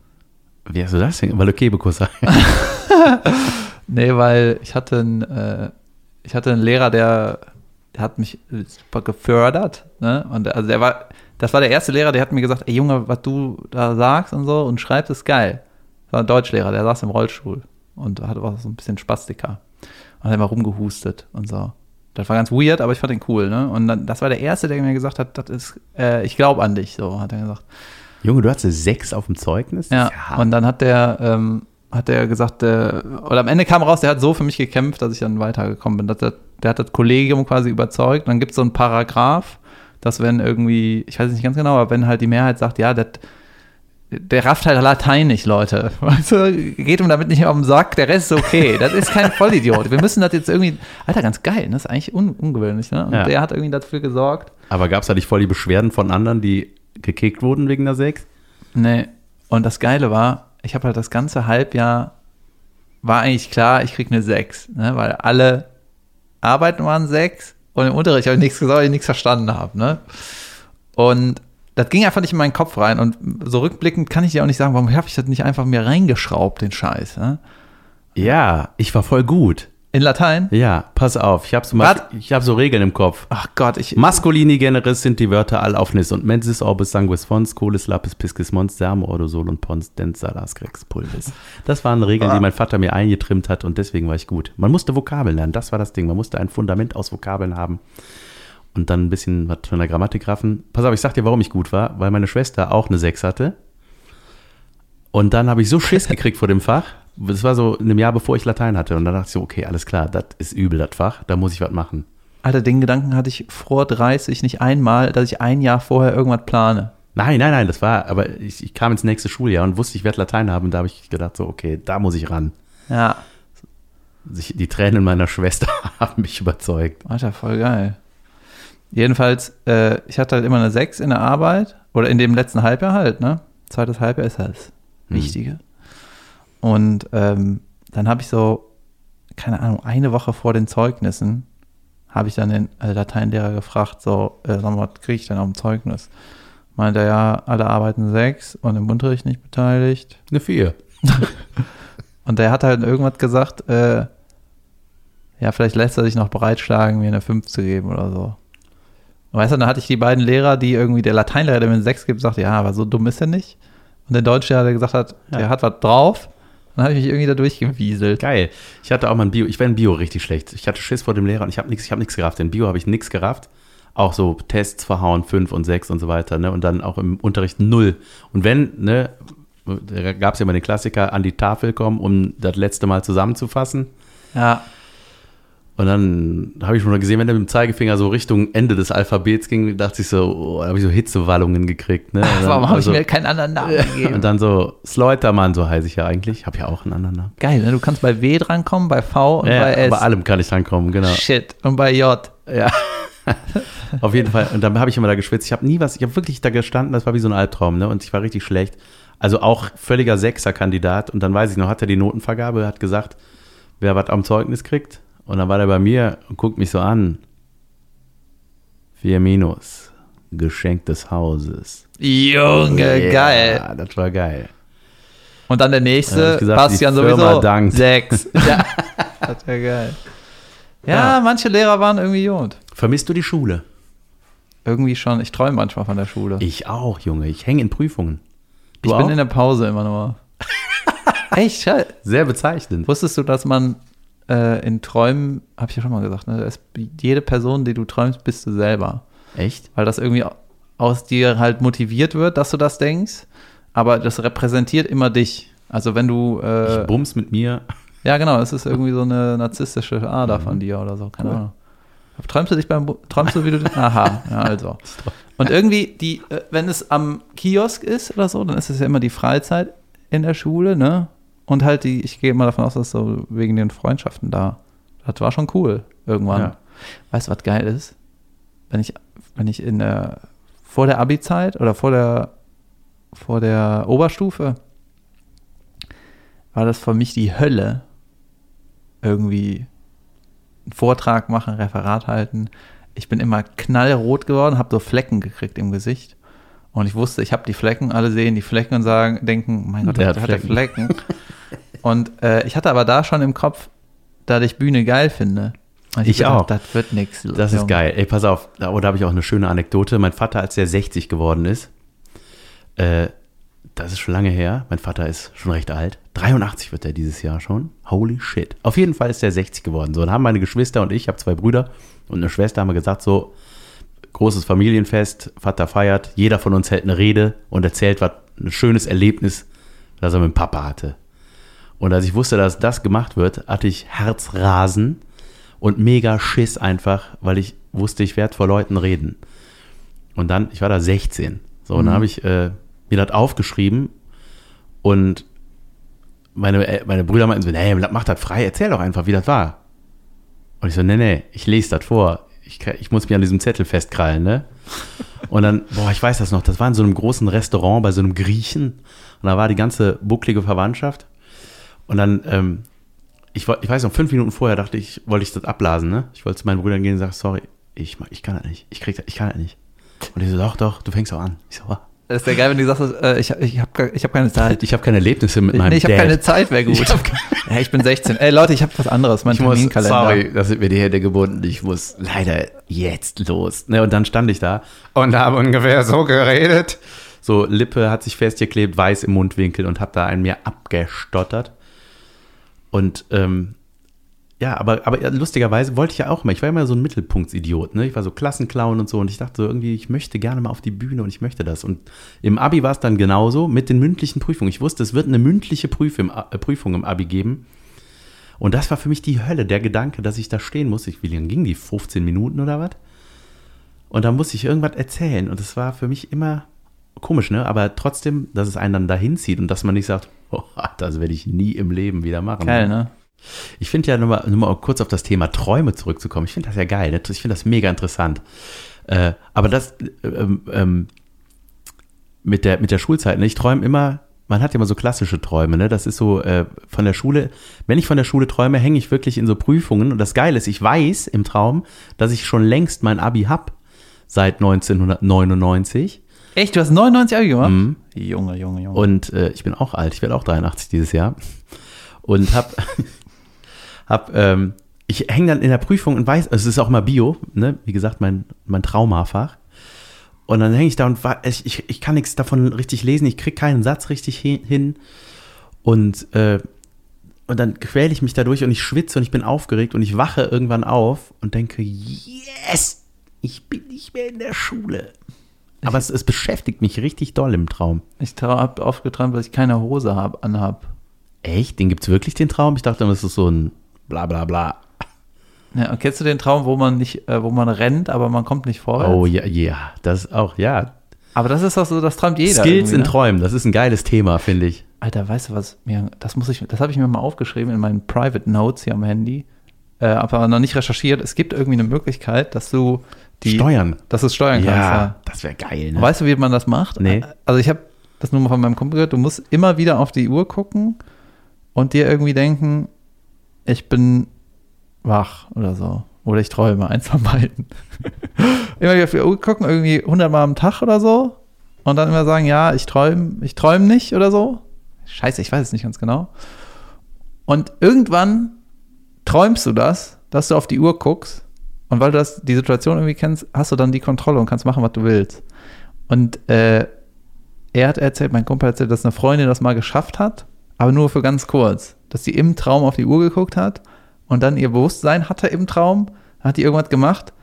Wie hast du das denn? Weil du Kebekus <laughs> Nee, weil ich hatte einen, äh, ich hatte einen Lehrer, der, hat mich super gefördert. Ne? Und also der war, das war der erste Lehrer, der hat mir gesagt, ey Junge, was du da sagst und so und schreibst, ist geil. Das war ein Deutschlehrer, der saß im Rollstuhl und hatte auch so ein bisschen Spastika. Und hat immer rumgehustet und so. Das war ganz weird, aber ich fand ihn cool, ne? Und dann, das war der Erste, der mir gesagt hat, das ist, äh, ich glaube an dich, so hat er gesagt. Junge, du hattest sechs auf dem Zeugnis? Ja, hart. und dann hat der, ähm, hat der gesagt, äh, oder am Ende kam raus, der hat so für mich gekämpft, dass ich dann weitergekommen bin. Der, der hat das Kollegium quasi überzeugt. Dann gibt es so einen Paragraph, dass wenn irgendwie, ich weiß es nicht ganz genau, aber wenn halt die Mehrheit sagt, ja, das, der rafft halt Latein nicht, Leute. <laughs> Weißt du, geht ihm damit nicht auf den Sack, der Rest ist okay. Das ist kein Vollidiot. Wir müssen das jetzt irgendwie, Alter, ganz geil, ne? das ist eigentlich un ungewöhnlich, ne? Und Ja. der hat irgendwie dafür gesorgt. Aber gab es da nicht voll die Beschwerden von anderen, die gekickt wurden wegen der Sechs? Nee. Und das Geile war, ich habe halt das ganze Halbjahr, war eigentlich klar, ich krieg eine 6, ne? weil alle Arbeiten waren 6 und im Unterricht habe ich nichts gesagt, weil ich nichts verstanden habe. Ne? Und das ging einfach nicht in meinen Kopf rein. Und so rückblickend kann ich dir auch nicht sagen, warum habe ich das nicht einfach mir reingeschraubt, den Scheiß. Ne? Ja, ich war voll gut. In Latein? Ja, pass auf, ich habe so, hab so Regeln im Kopf. Ach Gott, ich. Masculini generis sind die Wörter allaufnis und mensis orbis sanguis fons, colis lapis piscis mons, sermo ordosol und pons dens salas grex pulvis. Das waren Regeln, die mein Vater mir eingetrimmt hat und deswegen war ich gut. Man musste Vokabeln lernen, das war das Ding. Man musste ein Fundament aus Vokabeln haben und dann ein bisschen was von der Grammatik raffen. Pass auf, ich sag dir, warum ich gut war, weil meine Schwester auch eine 6 hatte. Und dann habe ich so Schiss gekriegt vor dem Fach. Das war so in einem Jahr, bevor ich Latein hatte. Und dann dachte ich so, okay, alles klar, das ist übel, das Fach, da muss ich was machen. Alter, den Gedanken hatte ich vor 30 nicht einmal, dass ich ein Jahr vorher irgendwas plane. Nein, nein, nein, das war, aber ich, ich kam ins nächste Schuljahr und wusste, ich werde Latein haben. Und da habe ich gedacht, so, okay, da muss ich ran. Ja. Die Tränen meiner Schwester <laughs> haben mich überzeugt. Alter, voll geil. Jedenfalls, äh, ich hatte halt immer eine 6 in der Arbeit oder in dem letzten Halbjahr halt, ne? Zweites Halbjahr ist halt das Wichtige. Und ähm, dann habe ich so, keine Ahnung, eine Woche vor den Zeugnissen habe ich dann den äh, Lateinlehrer gefragt, so, äh, sag mal, was kriege ich denn auf dem Zeugnis? Meinte er, ja, alle arbeiten sechs und im Unterricht nicht beteiligt. Eine Vier. <laughs> Und der hat halt irgendwas gesagt, äh, ja, vielleicht lässt er sich noch breitschlagen, mir eine 5 zu geben oder so. Und weißt du, dann hatte ich die beiden Lehrer, die irgendwie, der Lateinlehrer, der mir eine 6 gibt, sagte, ja, aber so dumm ist er nicht. Und der Deutschlehrer, der gesagt hat, Ja. der hat was drauf. Dann habe ich mich irgendwie da durchgewieselt. Geil. Ich hatte auch mal ein Bio, ich war in Bio richtig schlecht. Ich hatte Schiss vor dem Lehrer und ich habe nichts, ich habe nichts gerafft. In Bio habe ich nichts gerafft. Auch so Tests verhauen, 5 und 6 und so weiter, ne? Und dann auch im Unterricht null. Und wenn, ne, da gab es ja immer den Klassiker, an die Tafel kommen, um das letzte Mal zusammenzufassen. Ja, Und dann habe ich schon mal gesehen, wenn er mit dem Zeigefinger so Richtung Ende des Alphabets ging, dachte ich so, oh, da habe ich so Hitzewallungen gekriegt. Ne? Dann- Warum habe also- ich mir keinen anderen Namen gegeben? Und dann so, Sleutermann, so heiße ich ja eigentlich. Habe ja auch einen anderen Namen. Geil, ne? du kannst bei W drankommen, bei V und Ja, bei S. bei allem kann ich drankommen, genau. Shit. Und bei J. Ja. <laughs> Auf jeden Fall. Und dann habe ich immer da geschwitzt. Ich habe nie was, ich habe wirklich da gestanden, das war wie so ein Albtraum, ne? Und ich war richtig schlecht. Also auch völliger Sechser-Kandidat. Und dann weiß ich noch, hat er die Notenvergabe, hat gesagt, wer was am Zeugnis kriegt. Und dann war der bei mir und guckt mich so an. Vier Minus. Geschenk des Hauses. Junge, Ja, geil. Das war geil. Und dann der Dann nächste, ich gesagt, Bastian sowieso. dankt. Sechs. <laughs> ja. Das wäre geil. Ja, Ja. manche Lehrer waren irgendwie gut. Vermisst du die Schule? Irgendwie schon. Ich träume manchmal von der Schule. Ich auch, Junge. Ich hänge in Prüfungen. Du ich bin auch? in der Pause immer nur. <laughs> Echt? Sehr bezeichnend. Wusstest du, dass man äh, in Träumen, habe ich ja schon mal gesagt, ne, ist jede Person, die du träumst, bist du selber. Echt? Weil das irgendwie aus dir halt motiviert wird, dass du das denkst. Aber das repräsentiert immer dich. Also wenn du, äh, Ich bums mit mir. ja genau, es ist irgendwie so eine narzisstische Ader von dir oder so, keine Cool. Ahnung. Träumst du dich beim, Bu- träumst du, wie du, aha, ja, also. <laughs> Und irgendwie, die, äh, wenn es am Kiosk ist oder so, dann ist es ja immer die Freizeit in der Schule, ne? Und halt die, ich gehe mal davon aus, dass so wegen den Freundschaften da. Das war schon cool irgendwann. Ja. Weißt du, was geil ist? Wenn ich, wenn ich in der, vor der Abi-Zeit oder vor der, vor der Oberstufe, war das für mich die Hölle, irgendwie einen Vortrag machen, Referat halten. Ich bin immer knallrot geworden, habe so Flecken gekriegt im Gesicht. Und ich wusste, ich habe die Flecken, alle sehen die Flecken und sagen, denken, mein Gott, Der der, hat hat der Flecken. und äh, ich hatte aber da schon im Kopf, dass ich Bühne geil finde. Und Ich gedacht, auch. Das wird nichts. Das ist geil. Ey, pass auf, da, oh, da habe ich auch eine schöne Anekdote. Mein Vater, als er 60 geworden ist, äh, das ist schon lange her. Mein Vater ist schon recht alt. 83 wird er dieses Jahr schon. Holy shit. Auf jeden Fall ist er 60 geworden. So, dann haben meine Geschwister und ich, ich habe zwei Brüder und eine Schwester, haben wir gesagt, so, großes Familienfest, Vater feiert, jeder von uns hält eine Rede und erzählt, was ein schönes Erlebnis, das er mit dem Papa hatte. Und als ich wusste, dass das gemacht wird, hatte ich Herzrasen und mega Schiss einfach, weil ich wusste, ich werde vor Leuten reden. Und dann, ich war da 16. So, und dann habe ich äh, mir das aufgeschrieben und meine, äh, meine Brüder meinten so, nee, mach das frei, erzähl doch einfach, wie das war. Und ich so, nee, nee, ich lese das vor. Ich, ich muss mich an diesem Zettel festkrallen, ne? Und dann, boah, ich weiß das noch, das war in so einem großen Restaurant bei so einem Griechen. Und da war die ganze bucklige Verwandtschaft. Und dann, ähm, ich, ich weiß noch, fünf Minuten vorher dachte ich, wollte ich das abblasen, ne? Ich wollte zu meinen Brüdern gehen und sagen, sorry, ich, ich kann das nicht. Ich krieg das, ich kann das nicht. Und die so, doch, doch, du fängst auch an. Ich so. Das ist ja geil, wenn du sagst, äh, ich, ich habe ich hab keine Zeit. ich habe keine Erlebnisse mit meinem nee, ich habe keine Zeit, wäre gut. <laughs> Ich ja, ich bin 16. Ey, Leute, ich habe was anderes, mein Ich muss, Terminkalender. sorry, da sind mir die Hände gebunden. Ich muss leider jetzt los. Ne, und dann stand ich da und habe ungefähr so geredet. So, Lippe hat sich festgeklebt, weiß im Mundwinkel und habe da einen mir abgestottert. Und ähm, ja, aber, aber lustigerweise wollte ich ja auch mal. Ich war immer so ein Mittelpunktsidiot. Ne? Ich war so Klassenclown und so. Und ich dachte so irgendwie, ich möchte gerne mal auf die Bühne und ich möchte das. Und im Abi war es dann genauso mit den mündlichen Prüfungen. Ich wusste, es wird eine mündliche Prüf im, äh, Prüfung im Abi geben. Und das war für mich die Hölle, der Gedanke, dass ich da stehen muss. Ich, wie lange ging die? 15 Minuten oder was? Und da musste ich irgendwas erzählen. Und das war für mich immer komisch, ne? Aber trotzdem, dass es einen dann dahin zieht und dass man nicht sagt, <laughs> oh, das werde ich nie im Leben wieder machen. Geil, ne? Ich finde ja, nur mal, nur mal kurz auf das Thema Träume zurückzukommen, ich finde das ja geil, ne? ich finde das mega interessant. Äh, aber das ähm, ähm, mit, der, mit der Schulzeit, ne? ich träume immer, man hat ja immer so klassische Träume, ne? das ist so äh, von der Schule, wenn ich von der Schule träume, hänge ich wirklich in so Prüfungen und das Geile ist, ich weiß im Traum, dass ich schon längst mein Abi hab seit 1999 Echt, du hast 99 Abi gemacht? Mhm. Junge, Junge, Junge. und äh, ich bin auch alt, ich werde auch 83 dieses Jahr. Und hab, <laughs> hab ähm, ich hänge dann in der Prüfung und weiß, also es ist auch mal Bio, ne? wie gesagt, mein, mein Traumafach. Und dann hänge ich da und ich, ich, ich kann nichts davon richtig lesen, ich kriege keinen Satz richtig hi- hin. Und, äh, und dann quäle ich mich dadurch und ich schwitze und ich bin aufgeregt und ich wache irgendwann auf und denke, yes, ich bin nicht mehr in der Schule. Aber es, es beschäftigt mich richtig doll im Traum. ich habe oft geträumt, dass ich keine Hose hab, anhab. Echt? Den gibt's wirklich, den Traum? Ich dachte, das ist so ein bla bla bla. Ja, und kennst du den Traum, wo man nicht, äh, wo man rennt, aber man kommt nicht vorwärts? Oh ja, ja, das auch, ja. Aber das ist doch so, das träumt jeder. Skills in ne? Träumen, das ist ein geiles Thema, finde ich. Alter, weißt du was? Mir, das muss ich, das habe ich mir mal aufgeschrieben in meinen Private Notes hier am Handy, äh, aber noch nicht recherchiert. Es gibt irgendwie eine Möglichkeit, dass du die, Steuern. dass du es steuern kannst. Ja, Ja. das wäre geil, ne? Weißt du, wie man das macht? Nee. Also ich habe das nur mal von meinem Kumpel gehört. Du musst immer wieder auf die Uhr gucken und dir irgendwie denken, ich bin wach oder so. Oder ich träume, eins von beiden. <laughs> immer wieder auf die Uhr gucken, irgendwie 100 Mal am Tag oder so. Und dann immer sagen, ja, ich träume, ich träume nicht oder so. Scheiße, ich weiß es nicht ganz genau. Und irgendwann träumst du das, dass du auf die Uhr guckst. Und weil du das, die Situation irgendwie kennst, hast du dann die Kontrolle und kannst machen, was du willst. Und äh, er hat erzählt, mein Kumpel hat erzählt, dass eine Freundin das mal geschafft hat, aber nur für ganz kurz. Dass sie im Traum auf die Uhr geguckt hat und dann ihr Bewusstsein hatte im Traum, hat die irgendwas gemacht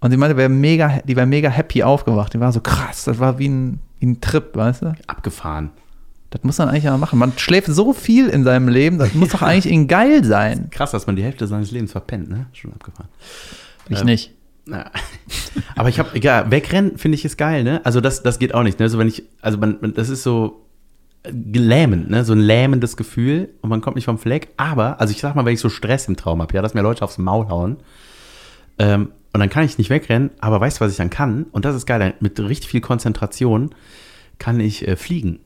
und sie meinte, wär mega, die wäre mega happy aufgewacht. Die war so krass, das war wie ein, wie ein Trip, weißt du? Abgefahren. Das muss man eigentlich mal machen. Man schläft so viel in seinem Leben, das muss <laughs> doch eigentlich irgendwie geil sein. Krass, dass man die Hälfte seines Lebens verpennt, ne? Schon abgefahren. Ich Ähm, nicht. Na. <laughs> Aber ich habe, egal, wegrennen finde ich ist geil, ne? Also das, das geht auch nicht, ne? So wenn ich, also man, das ist so lähmend, ne? So ein lähmendes Gefühl und man kommt nicht vom Fleck. Aber, also ich sag mal, wenn ich so Stress im Traum habe, ja, dass mir Leute aufs Maul hauen, ähm, und dann kann ich nicht wegrennen, aber weißt du, was ich dann kann? Und das ist geil, mit richtig viel Konzentration kann ich äh, fliegen.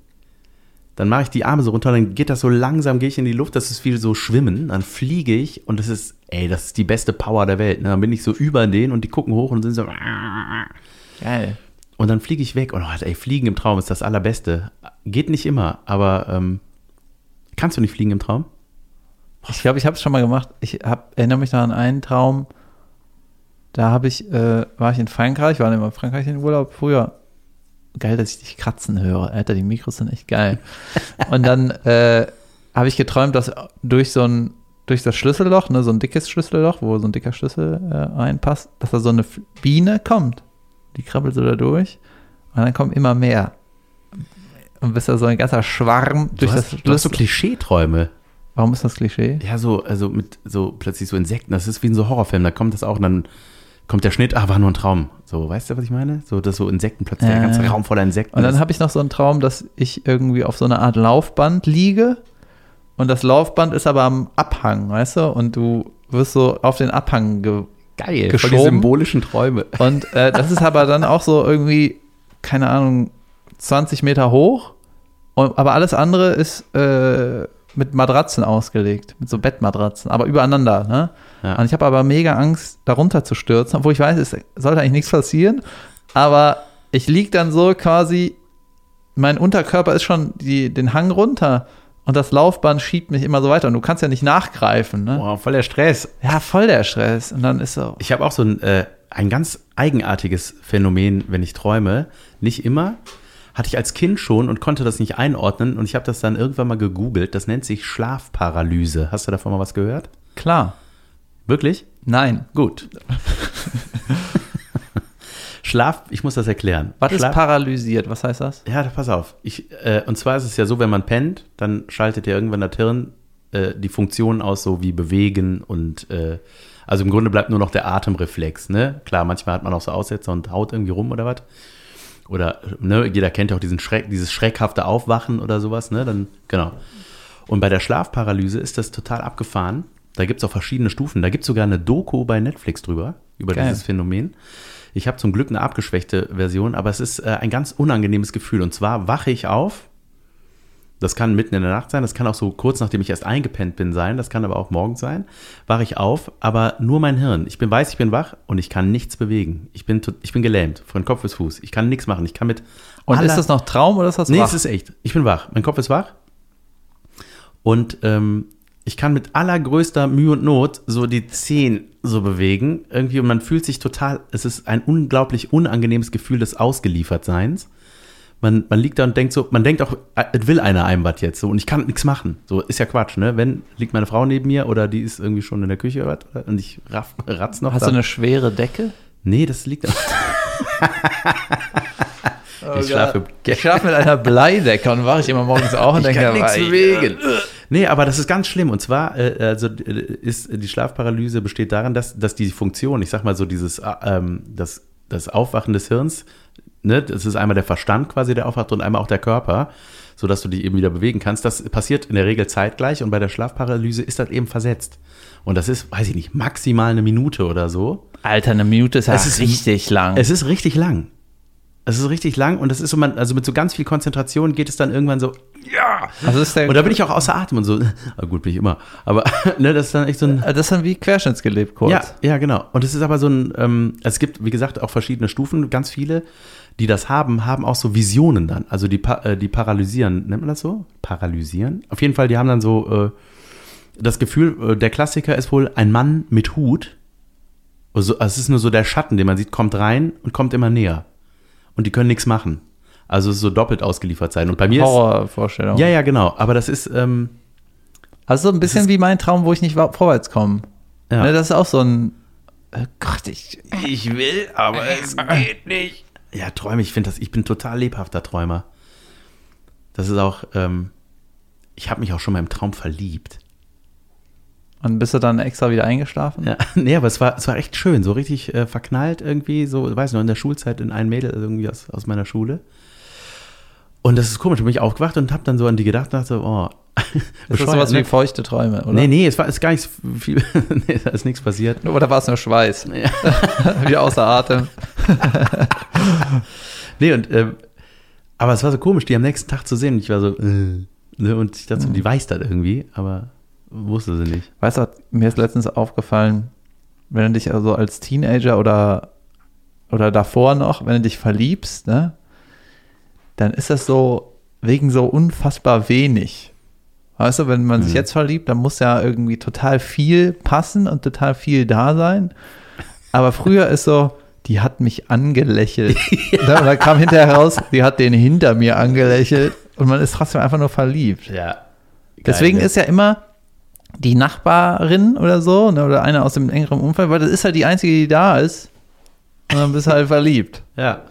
Dann mache ich die Arme so runter, dann geht das so langsam, gehe ich in die Luft, das ist wie so Schwimmen, dann fliege ich und das ist, ey, das ist die beste Power der Welt. Ne? Dann bin ich so über denen und die gucken hoch und sind so, Geil. Und dann fliege ich weg. Und oh, ey, Fliegen im Traum ist das Allerbeste. Geht nicht immer, aber ähm, kannst du nicht fliegen im Traum? Ich glaube, ich habe es schon mal gemacht. Ich hab, erinnere mich noch an einen Traum. Da habe ich, äh, war ich in Frankreich, war immer in Frankreich in Urlaub früher. Geil, dass ich dich kratzen höre. Alter, die Mikros sind echt geil. <laughs> Und dann äh, habe ich geträumt, dass durch so ein, durch das Schlüsselloch, ne, so ein dickes Schlüsselloch, wo so ein dicker Schlüssel äh, reinpasst, dass da so eine Biene kommt. Die krabbelt so da durch. Und dann kommen immer mehr. Und bis da so ein ganzer Schwarm durch du, das hast, du hast so. Klischeeträume. Warum ist das Klischee? Ja, so, also mit so plötzlich so Insekten, das ist wie in so Horrorfilmen, da kommt das auch und dann kommt der Schnitt, ah, war nur ein Traum. So, weißt du, was ich meine? So, dass so Insekten plötzlich, der Ja. ganze Raum voller Insekten Und dann habe ich noch so einen Traum, dass ich irgendwie auf so einer Art Laufband liege und das Laufband ist aber am Abhang, weißt du? Und du wirst so auf den Abhang ge Geil, voll geschoben. die symbolischen Träume. <laughs> Und äh, das ist aber dann auch so irgendwie, keine Ahnung, 20 Meter hoch. Und, aber alles andere ist äh, mit Matratzen ausgelegt, mit so Bettmatratzen, aber übereinander. Ne? Ja. Und ich habe aber mega Angst, darunter zu stürzen, obwohl ich weiß, es sollte eigentlich nichts passieren. Aber ich liege dann so quasi, mein Unterkörper ist schon die, den Hang runter und das Laufband schiebt mich immer so weiter. Und du kannst ja nicht nachgreifen. Ne? Boah, voll der Stress. Ja, voll der Stress. Und dann ist so, Ich habe auch so ein, äh, ein ganz eigenartiges Phänomen, wenn ich träume. Nicht immer. Hatte ich als Kind schon und konnte das nicht einordnen. Und ich habe das dann irgendwann mal gegoogelt. Das nennt sich Schlafparalyse. Hast du davon mal was gehört? klar, Wirklich? nein. Gut. <laughs> Schlaf, ich muss das erklären. Was ist Schlaf, paralysiert? Was heißt das? Ja, pass auf. Ich, äh, und zwar ist es ja so, wenn man pennt, dann schaltet ja irgendwann das Hirn äh, die Funktionen aus, so wie bewegen und äh, also im Grunde bleibt nur noch der Atemreflex. Ne? Klar, manchmal hat man auch so Aussetzer und haut irgendwie rum oder was. Oder ne, jeder kennt ja auch diesen Schreck, dieses schreckhafte Aufwachen oder sowas. Ne? Dann, genau. Und bei der Schlafparalyse ist das total abgefahren. Da gibt es auch verschiedene Stufen. Da gibt es sogar eine Doku bei Netflix drüber, über Geil. dieses Phänomen. Ich habe zum Glück eine abgeschwächte Version, aber es ist äh, ein ganz unangenehmes Gefühl. Und zwar wache ich auf. Das kann mitten in der Nacht sein, das kann auch so kurz nachdem ich erst eingepennt bin sein, das kann aber auch morgens sein. Wache ich auf, aber nur mein Hirn. Ich bin weiß, ich bin wach und ich kann nichts bewegen. Ich bin, ich bin gelähmt, von Kopf bis Fuß. Ich kann nichts machen. Ich kann mit. Und aller- ist das noch Traum oder ist das Nee, wach? es ist echt. Ich bin wach. Mein Kopf ist wach. Und ähm, ich kann mit allergrößter Mühe und Not so die Zehen so bewegen. Irgendwie, und man fühlt sich total, es ist ein unglaublich unangenehmes Gefühl des Ausgeliefertseins. Man, man liegt da und denkt so, man denkt auch, es will einer einem was jetzt so und ich kann nichts machen. So ist ja Quatsch, ne? Wenn liegt meine Frau neben mir oder die ist irgendwie schon in der Küche oder was, und ich raff, <laughs> ratz noch. Hast da. du eine schwere Decke? Nee, das liegt. <laughs> <laughs> ich schlafe. Ich schlafe mit einer Bleidecke und wache ich immer morgens auf und Ich denke, kann nichts "Ei, bewegen. Nee, aber das ist ganz schlimm. Und zwar äh, also, äh, ist die Schlafparalyse besteht darin, dass, dass die Funktion, ich sag mal so, dieses äh, ähm, das, das Aufwachen des Hirns, ne, das ist einmal der Verstand quasi, der aufwacht und einmal auch der Körper, sodass du dich eben wieder bewegen kannst. Das passiert in der Regel zeitgleich und bei der Schlafparalyse ist das eben versetzt. Und das ist, weiß ich nicht, maximal eine Minute oder so. Alter, eine Minute ist ja Es ist- richtig lang. Es ist richtig lang. Es ist richtig lang und das ist so, man, also mit so ganz viel Konzentration geht es dann irgendwann so, ja. Also ist der, Und da bin ich auch außer Atem und so, <laughs> ah, gut, bin ich immer. Aber <laughs> ne, das ist dann echt so ein. das ist dann wie querschnittsgelebt kurz. Ja, ja, genau. Und es ist aber so ein, ähm, es gibt, wie gesagt, auch verschiedene Stufen. Ganz viele, die das haben, haben auch so Visionen dann. Also die, äh, die paralysieren, nennt man das so? Paralysieren? Auf jeden Fall, die haben dann so äh, das Gefühl, äh, der Klassiker ist wohl ein Mann mit Hut. Also, es ist nur so der Schatten, den man sieht, kommt rein und kommt immer näher. Und die können nichts machen. Also es ist so doppelt ausgeliefert sein. Und bei mir ist. Horrorvorstellung. Ja, ja, genau. Aber das ist, ähm, Also so ein bisschen wie mein Traum, wo ich nicht vorwärts komme. Ja. Ne, das ist auch so ein. Oh Gott, ich. Ich will, aber es geht nicht. Ja, Träume, ich finde das, ich bin total lebhafter Träumer. Das ist auch, ähm, ich habe mich auch schon mal im Traum verliebt. Und bist du dann extra wieder eingeschlafen? Ja, <laughs> nee, aber es war, es war echt schön, so richtig äh, verknallt irgendwie, so, weiß noch, in der Schulzeit in ein Mädel irgendwie aus, aus meiner Schule. Und das ist komisch, da bin ich aufgewacht und habe dann so an die gedacht, dachte, oh, <laughs> Das ist sowas ne? wie feuchte Träume, oder? Nee, nee, es war ist gar nicht viel, <laughs> nee, da ist nichts passiert. Oder war es nur Schweiß? wieder außer Atem. Nee, und, ähm, aber es war so komisch, die am nächsten Tag zu sehen. Und ich war so, äh, ne, und ich dachte so, die weiß das irgendwie, aber wusste sie nicht. Weißt du, mir ist letztens aufgefallen, wenn du dich also als Teenager oder, oder davor noch, wenn du dich verliebst, ne, dann ist das so wegen so unfassbar wenig. Weißt du, wenn man sich Mhm. jetzt verliebt, dann muss ja irgendwie total viel passen und total viel da sein. Aber früher ist so, die hat mich angelächelt. ja. <laughs> Und dann kam hinterher raus, die hat den hinter mir angelächelt und man ist trotzdem einfach nur verliebt. Ja. Deswegen ne? ist ja immer die Nachbarin oder so, ne, oder einer aus dem engeren Umfeld, weil das ist halt die einzige, die da ist. Und dann bist du halt verliebt. <laughs> Ja.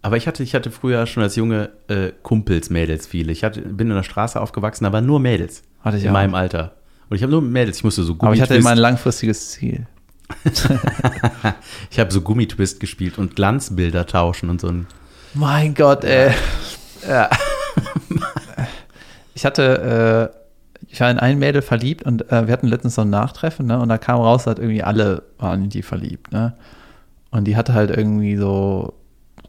Aber ich hatte, ich hatte früher schon als Junge äh, Kumpels, Mädels viele. Ich hatte, bin in der Straße aufgewachsen, da waren nur Mädels. Hatte ich in auch. meinem Alter. Und ich habe nur Mädels. Ich musste so Aber ich hatte Gummitwist- immer ein langfristiges Ziel. <laughs> ich habe so Gummitwist gespielt und Glanzbilder tauschen und so ein. Mein Gott, ey. Ja. <laughs> Ich hatte, äh, ich war in ein Mädel verliebt und äh, wir hatten letztens so ein Nachtreffen, ne? Und da kam raus, dass irgendwie alle waren in die verliebt, ne? Und die hatte halt irgendwie so,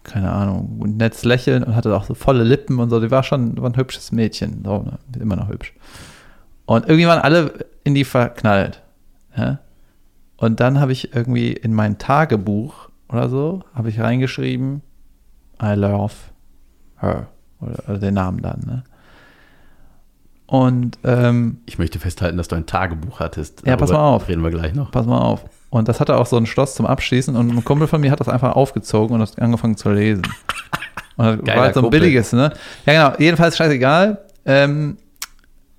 keine Ahnung, ein nettes Lächeln und hatte auch so volle Lippen und so. Die war schon war ein hübsches Mädchen, so, ne? Immer noch hübsch. Und irgendwie waren alle in die verknallt. Ne? Und dann habe ich irgendwie in mein Tagebuch oder so, habe ich reingeschrieben, I love her. Oder, oder den Namen dann, ne? Und ähm, Ich möchte festhalten, dass du ein Tagebuch hattest. Ja, pass mal auf. Reden wir gleich noch. pass mal auf. Und das hatte auch so ein Schloss zum Abschließen und ein Kumpel von mir hat das einfach aufgezogen und hat angefangen zu lesen. Und das Geiler war halt so ein Kumpel. billiges, ne? Ja, genau. Jedenfalls scheißegal. Ähm,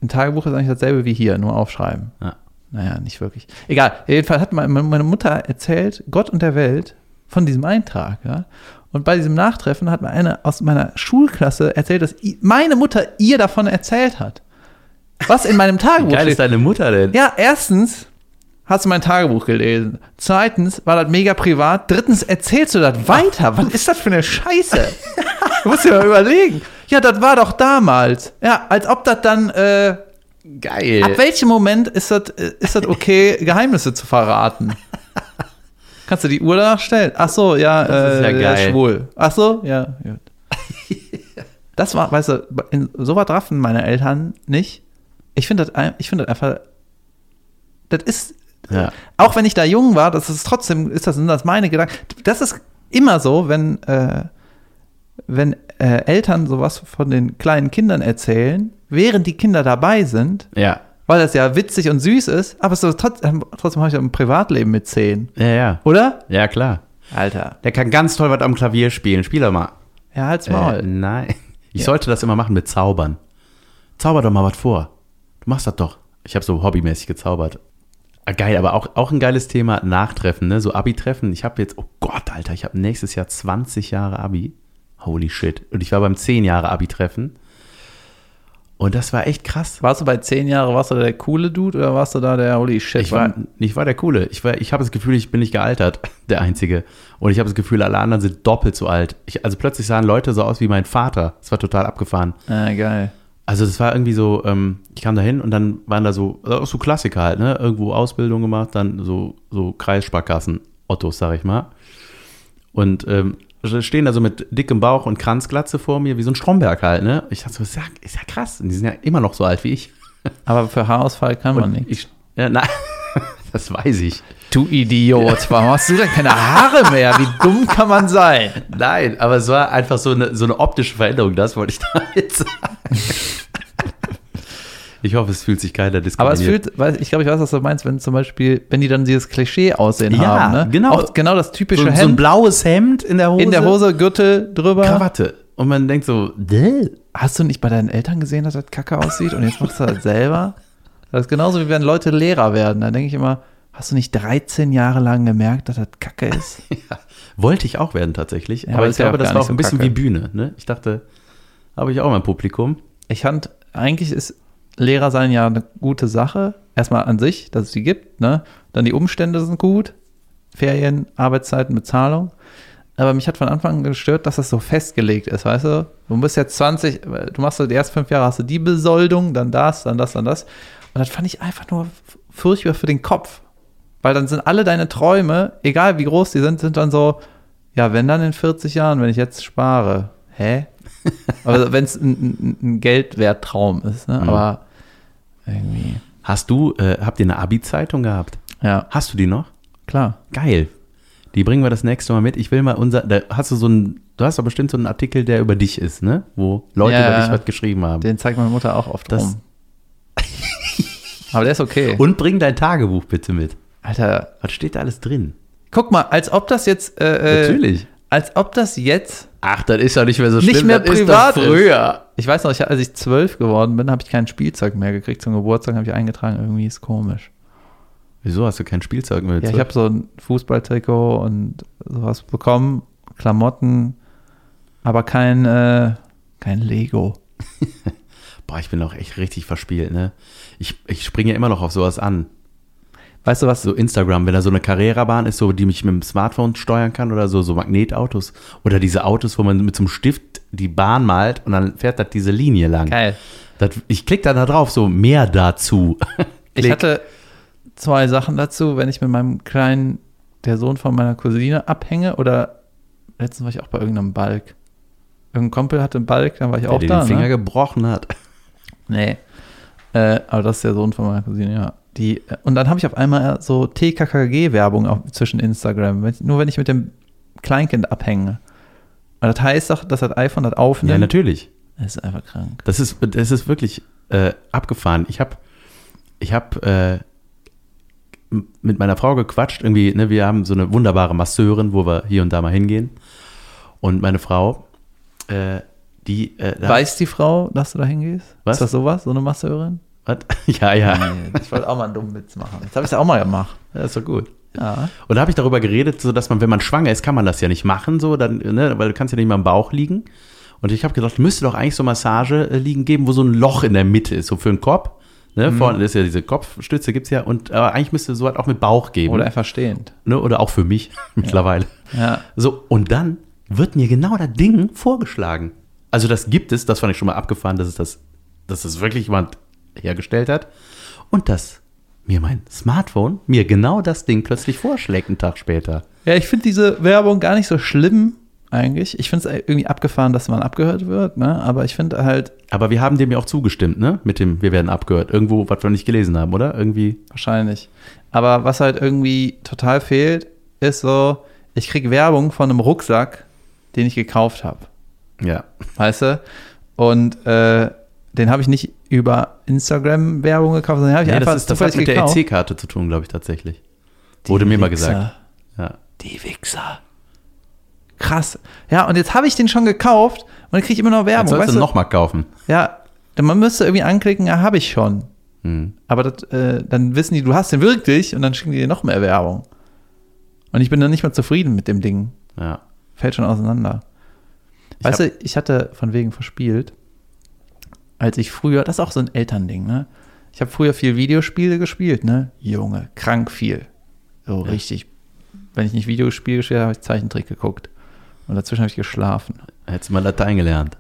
ein Tagebuch ist eigentlich dasselbe wie hier, nur aufschreiben. Ja. Naja, nicht wirklich. Egal. Jedenfalls hat meine Mutter erzählt, Gott und der Welt, von diesem Eintrag, ja. Und bei diesem Nachtreffen hat mir eine aus meiner Schulklasse erzählt, dass meine Mutter ihr davon erzählt hat. Was in meinem Wie Tagebuch geil steht. ist deine Mutter denn? Ja, erstens hast du mein Tagebuch gelesen. Zweitens war das mega privat. Drittens erzählst du das weiter. Was ist das für eine Scheiße? Du musst dir mal überlegen. Ja, das war doch damals. Ja, als ob das dann, äh, Geil. ab welchem Moment ist das, äh, ist das okay, Geheimnisse zu verraten? Kannst du die Uhr danach stellen? Ach so, ja, Das ist ja äh, geil. schwul. Ach so, ja, gut. <laughs> Das war, weißt du, in, so was raffen meine Eltern nicht. Ich finde das, ich finde das einfach, das ist, Ja. auch wenn ich da jung war, das ist trotzdem, ist das, sind das meine Gedanken. Das ist immer so, wenn, äh, wenn äh, Eltern sowas von den kleinen Kindern erzählen, während die Kinder dabei sind, Ja. weil das ja witzig und süß ist, aber so trotzdem, trotzdem habe ich ja ein Privatleben mit zehn, Ja, ja. oder? Ja, klar. Alter. Der kann ganz toll was am Klavier spielen. Spiel doch mal. Ja, halt's Äh, Maul. nein. Ich Ja. sollte das immer machen mit Zaubern. Zauber doch mal was vor. Du machst das doch. Ich habe so hobbymäßig gezaubert. Ah, geil, aber auch, auch ein geiles Thema, Nachtreffen, ne? So Abi-Treffen. Ich habe jetzt, oh Gott, Alter, ich habe nächstes Jahr 20 Jahre Abi. Holy shit. Und ich war beim 10 Jahre Abi-Treffen. Und das war echt krass. Warst du bei zehn Jahren, warst du der coole Dude oder warst du da der holy shit? Ich war, ich war der Coole. Ich, war, ich habe das Gefühl, ich bin nicht gealtert, <laughs> der Einzige. Und ich habe das Gefühl, alle anderen sind doppelt so alt. Ich, also plötzlich sahen Leute so aus wie mein Vater. Das war total abgefahren. Ah, geil. Also das war irgendwie so, ähm, ich kam da hin und dann waren da so, auch so Klassiker halt, ne? Irgendwo Ausbildung gemacht, dann so, so Kreissparkassen, Ottos, sag ich mal. Und ähm, stehen da so mit dickem Bauch und Kranzglatze vor mir, wie so ein Stromberg halt, ne? Ich dachte so, ist ja, ist ja krass. Und die sind ja immer noch so alt wie ich. <laughs> Aber für Haarausfall kann man nichts. ich, ja, nein, <laughs> das weiß ich. Du Idiot, warum hast du denn keine Haare mehr? Wie dumm kann man sein? Nein, aber es war einfach so eine, so eine optische Veränderung, das wollte ich damit sagen. Ich hoffe, es fühlt sich keiner diskriminiert. Aber es fühlt, weiß, ich glaube, ich weiß, was du meinst, wenn zum Beispiel, wenn die dann dieses Klischee-Aussehen Ja, haben, ne? genau. Auch genau das typische so, so ein Hemd blaues Hemd in der Hose. in der Hose, Gürtel drüber. Krawatte. Und man denkt so, Däh. Hast du nicht bei deinen Eltern gesehen, dass das kacke aussieht und jetzt machst du das selber? Das ist genauso wie wenn Leute Lehrer werden. Da denke ich immer, hast du nicht 13 Jahre lang gemerkt, dass das kacke ist? <laughs> ja, wollte ich auch werden tatsächlich. Ja, aber ich ja glaube, das war auch ein so bisschen kacke. wie Bühne. Ne? Ich dachte, habe ich auch mein Publikum. Ich fand, eigentlich ist Lehrer sein ja eine gute Sache. Erstmal an sich, dass es die gibt, ne? Dann die Umstände sind gut. Ferien, Arbeitszeiten, Bezahlung. Aber mich hat von Anfang an gestört, dass das so festgelegt ist, weißt du? Du bist jetzt 20, du machst so die ersten fünf Jahre, hast du die Besoldung, dann das, dann das, dann das. Und das fand ich einfach nur furchtbar für den Kopf. Weil dann sind alle deine Träume, egal wie groß die sind, sind dann so, ja, wenn dann in 40 Jahren, wenn ich jetzt spare. Hä? <laughs> Aber wenn es ein, ein, ein Geldwerttraum ist, ne? Aber irgendwie, Hast du, äh, habt ihr eine Abi-Zeitung gehabt? ja, Hast du die noch? klar. Geil. Die bringen wir das nächste Mal mit. Ich will mal unser, da hast du so ein, du hast doch bestimmt so einen Artikel, der über dich ist, ne? Wo Leute Ja, über dich was geschrieben haben. Den zeigt meine Mutter auch oft Das- rum. <laughs> Aber der ist okay. Und bring dein Tagebuch bitte mit. Alter, Was steht da alles drin? guck mal, als ob das jetzt, äh, äh, Natürlich. Als ob das jetzt Ach, das ist doch nicht mehr so Nicht schlimm. mehr das privat ist früher. Ich weiß noch, ich, als ich zwölf geworden bin, habe ich kein Spielzeug mehr gekriegt. Zum Geburtstag habe ich eingetragen. Irgendwie ist komisch. Wieso hast du kein Spielzeug mehr? Ja, ich habe so ein Fußballtrikot und sowas bekommen, Klamotten, aber kein, äh, kein Lego. <laughs> Boah, ich bin auch echt richtig verspielt, ne? Ich, ich springe ja immer noch auf sowas an. Weißt du was? So Instagram, wenn da so eine Carrera-Bahn ist, so, die mich mit dem Smartphone steuern kann oder so, so Magnetautos. Oder diese Autos, wo man mit so einem Stift die Bahn malt und dann fährt das diese Linie lang. Geil. Das, ich klicke dann da drauf, so mehr dazu. <laughs> Ich hatte zwei Sachen dazu, wenn ich mit meinem kleinen, der Sohn von meiner Cousine, abhänge oder letztens war ich auch bei irgendeinem Balk. Irgendein Kumpel hatte einen Balk, dann war ich der auch dir da. den Finger Ne? gebrochen hat. Nee. Äh, aber das ist der Sohn von meiner Cousine, ja. Die, und dann habe ich auf einmal so TKKG-Werbung zwischen Instagram, wenn, nur wenn ich mit dem Kleinkind abhänge. Und das heißt doch, dass das iPhone das aufnimmt. Ja, natürlich. Das ist einfach krank. Das ist, das ist wirklich äh, abgefahren. Ich habe ich hab, äh, mit meiner Frau gequatscht. Irgendwie, ne, wir haben so eine wunderbare Masseurin, wo wir hier und da mal hingehen. Und meine Frau, äh, die. Äh, Weiß die Frau, dass du da hingehst? Was? Ist das sowas, so eine Masseurin? Was? <laughs> Ja, ja. Nee, ich wollte auch mal einen dummen Witz machen. Jetzt habe ich es auch mal gemacht. Ja, ist doch gut. Ja. Und da habe ich darüber geredet, so dass man, wenn man schwanger ist, kann man das ja nicht machen, so, dann, ne, weil du kannst ja nicht mal im Bauch liegen. Und ich habe gedacht, müsste doch eigentlich so Massage äh, liegen geben, wo so ein Loch in der Mitte ist, so für den Kopf. Ne, vorne das ist ja diese Kopfstütze, gibt's ja. Und aber eigentlich müsste so was auch mit Bauch geben. Oder einfach stehend. ne, oder auch für mich <laughs> mittlerweile. Ja. So, und dann wird mir genau das Ding vorgeschlagen. Also das gibt es, das fand ich schon mal abgefahren, dass es das, dass es wirklich jemand hergestellt hat. Und dass mir mein Smartphone mir genau das Ding plötzlich vorschlägt, einen Tag später. Ja, ich finde diese Werbung gar nicht so schlimm, eigentlich. Ich finde es irgendwie abgefahren, dass man abgehört wird, ne? Aber ich finde halt Aber wir haben dem ja auch zugestimmt, ne? Mit dem, wir werden abgehört. Irgendwo, was wir nicht gelesen haben, oder? Irgendwie. wahrscheinlich. Aber was halt irgendwie total fehlt, ist so, ich krieg Werbung von einem Rucksack, den ich gekauft habe. Ja. Weißt du? Und äh, den habe ich nicht über Instagram-Werbung gekauft, sondern habe ich Nee, einfach das, ist, das hat mit der. EC-Karte zu tun, glaube ich, tatsächlich. Die Wurde mir mal Wichser. gesagt. Ja. Die Wichser. Krass. Ja, und jetzt habe ich den schon gekauft und dann kriege ich immer noch Jetzt Werbung. sollst Weißt du nochmal kaufen. Ja, denn man müsste irgendwie anklicken, ja, habe ich schon. Hm. Aber das, äh, dann wissen die, du hast den wirklich und dann schicken die dir noch mehr Werbung. Und ich bin dann nicht mehr zufrieden mit dem Ding. Ja. Fällt schon auseinander. Ich weißt du, ich hatte von wegen verspielt. Als ich früher, das ist auch so ein Elternding, ne? Ich habe früher viel Videospiele gespielt, ne? Junge, krank viel. So Ja. richtig. Wenn ich nicht Videospiele gespielt habe, habe ich Zeichentrick geguckt. Und dazwischen habe ich geschlafen. Hättest du mal Latein gelernt.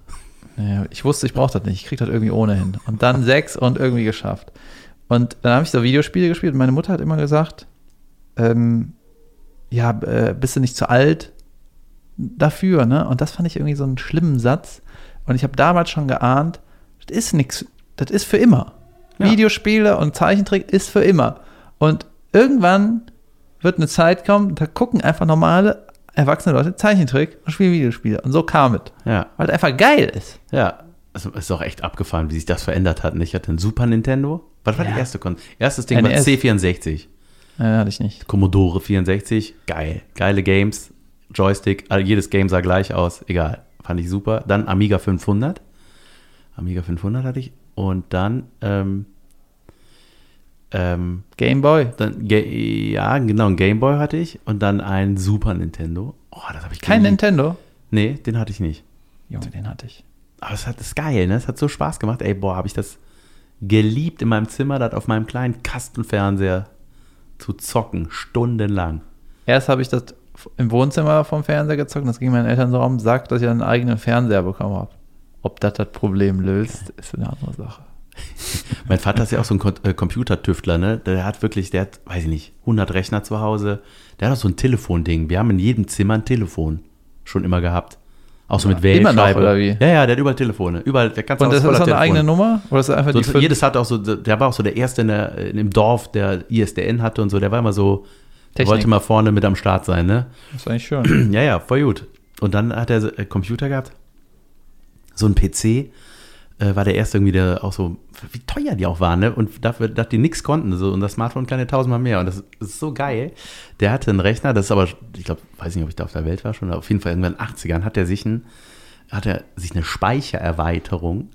Naja, ich wusste, ich brauche das nicht. Ich kriege das irgendwie ohnehin. Und dann <laughs> sechs und irgendwie geschafft. Und dann habe ich so Videospiele gespielt und meine Mutter hat immer gesagt, ähm, ja, äh, bist du nicht zu alt dafür, ne? Und das fand ich irgendwie so einen schlimmen Satz. Und ich habe damals schon geahnt, das ist nichts, das ist für immer. Ja. Videospiele und Zeichentrick ist für immer. Und irgendwann wird eine Zeit kommen, da gucken einfach normale, erwachsene Leute Zeichentrick und spielen Videospiele. Und so kam es. Ja. Weil es einfach geil ist. Ja. Es ist auch echt abgefahren, wie sich das verändert hat. Ich hatte ein Super Nintendo. Was war Ja. die erste Konsole? Erstes Ding war NES. C64. Ja, hatte ich nicht. Commodore 64. Geil. Geile Games. Joystick. Jedes Game sah gleich aus. Egal. Fand ich super. Dann Amiga 500. Amiga 500 hatte ich. Und dann, ähm, ähm, Game Boy. dann, Ga- ja, genau, ein Gameboy hatte ich. Und dann ein Super Nintendo. Oh, das habe ich Kein geliebt. Nintendo. Nee, den hatte ich nicht. Junge, den hatte ich. Aber es hat das ist geil, ne? Es hat so Spaß gemacht. Ey, boah, habe ich das geliebt in meinem Zimmer, das auf meinem kleinen Kastenfernseher zu zocken, stundenlang. Erst habe ich das im Wohnzimmer vom Fernseher gezockt das ging meinen Eltern so um, sagt, dass ich einen eigenen Fernseher bekommen habe. Ob das das Problem löst, ist eine andere Sache. <laughs> Mein Vater ist ja auch so ein äh, Computertüftler, ne? Der hat wirklich, der hat, weiß ich nicht, 100 Rechner zu Hause. Der hat auch so ein Telefonding. Wir haben in jedem Zimmer ein Telefon schon immer gehabt. Auch so mit Immer noch, Wählscheibe. oder wie? Ja, ja, der hat überall Telefone. Überall, der ganze Und das ist das eine eigene Nummer? Oder ist das einfach So, die jedes hat auch so, der war auch so der Erste in der, im Dorf, der ISDN hatte und so. Der war immer so, der wollte mal vorne mit am Start sein, ne? Das ist eigentlich schön. <clears throat> Ja, ja, voll gut. Und dann hat er äh, Computer gehabt. So ein PC äh, war der erste irgendwie, der auch so, wie teuer die auch waren, ne? Und dafür, dass die nichts konnten. So, und das Smartphone kann ja tausendmal mehr. Und das ist so geil. Der hatte einen Rechner, das ist aber, ich glaube, weiß nicht, ob ich da auf der Welt war schon, aber auf jeden Fall irgendwann in den 80ern hat er sich ein, hat er sich eine Speichererweiterung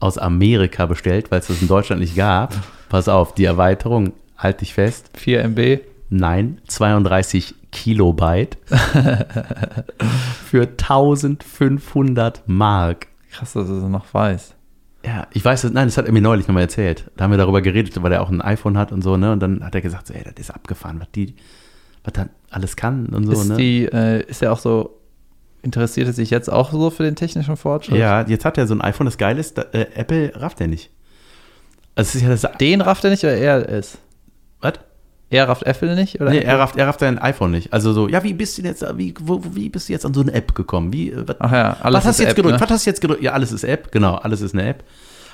aus Amerika bestellt, weil es das in Deutschland nicht gab. Pass auf, die Erweiterung, halt dich fest, 4 MB. Nein, 32 Kilobyte für 1500 Mark. Krass, dass du es noch weißt. Ja, ich weiß, nein, das hat er mir neulich nochmal erzählt. Da haben wir darüber geredet, weil er auch ein iPhone hat und so, ne? Und dann hat er gesagt, so, ey, das ist abgefahren, was die, was da alles kann und so, ist, ne? die, äh, ist er auch so, interessiert er sich jetzt auch so für den technischen Fortschritt? ja, jetzt hat er so ein iPhone, das geil ist, da, äh, Apple rafft er nicht. Also es ist ja das, Den rafft er nicht oder er es? Er rafft Apple nicht? Oder Nee, Apple? er rafft, er rafft sein iPhone nicht. Also so, ja, wie bist du jetzt, wie, wo, wie bist du jetzt an so eine App gekommen? Wie, äh, was, Ach ja, alles was hast ist du jetzt App, gedrückt? ne? Was hast du jetzt gedrückt? Ja, alles ist App, genau, alles ist eine App.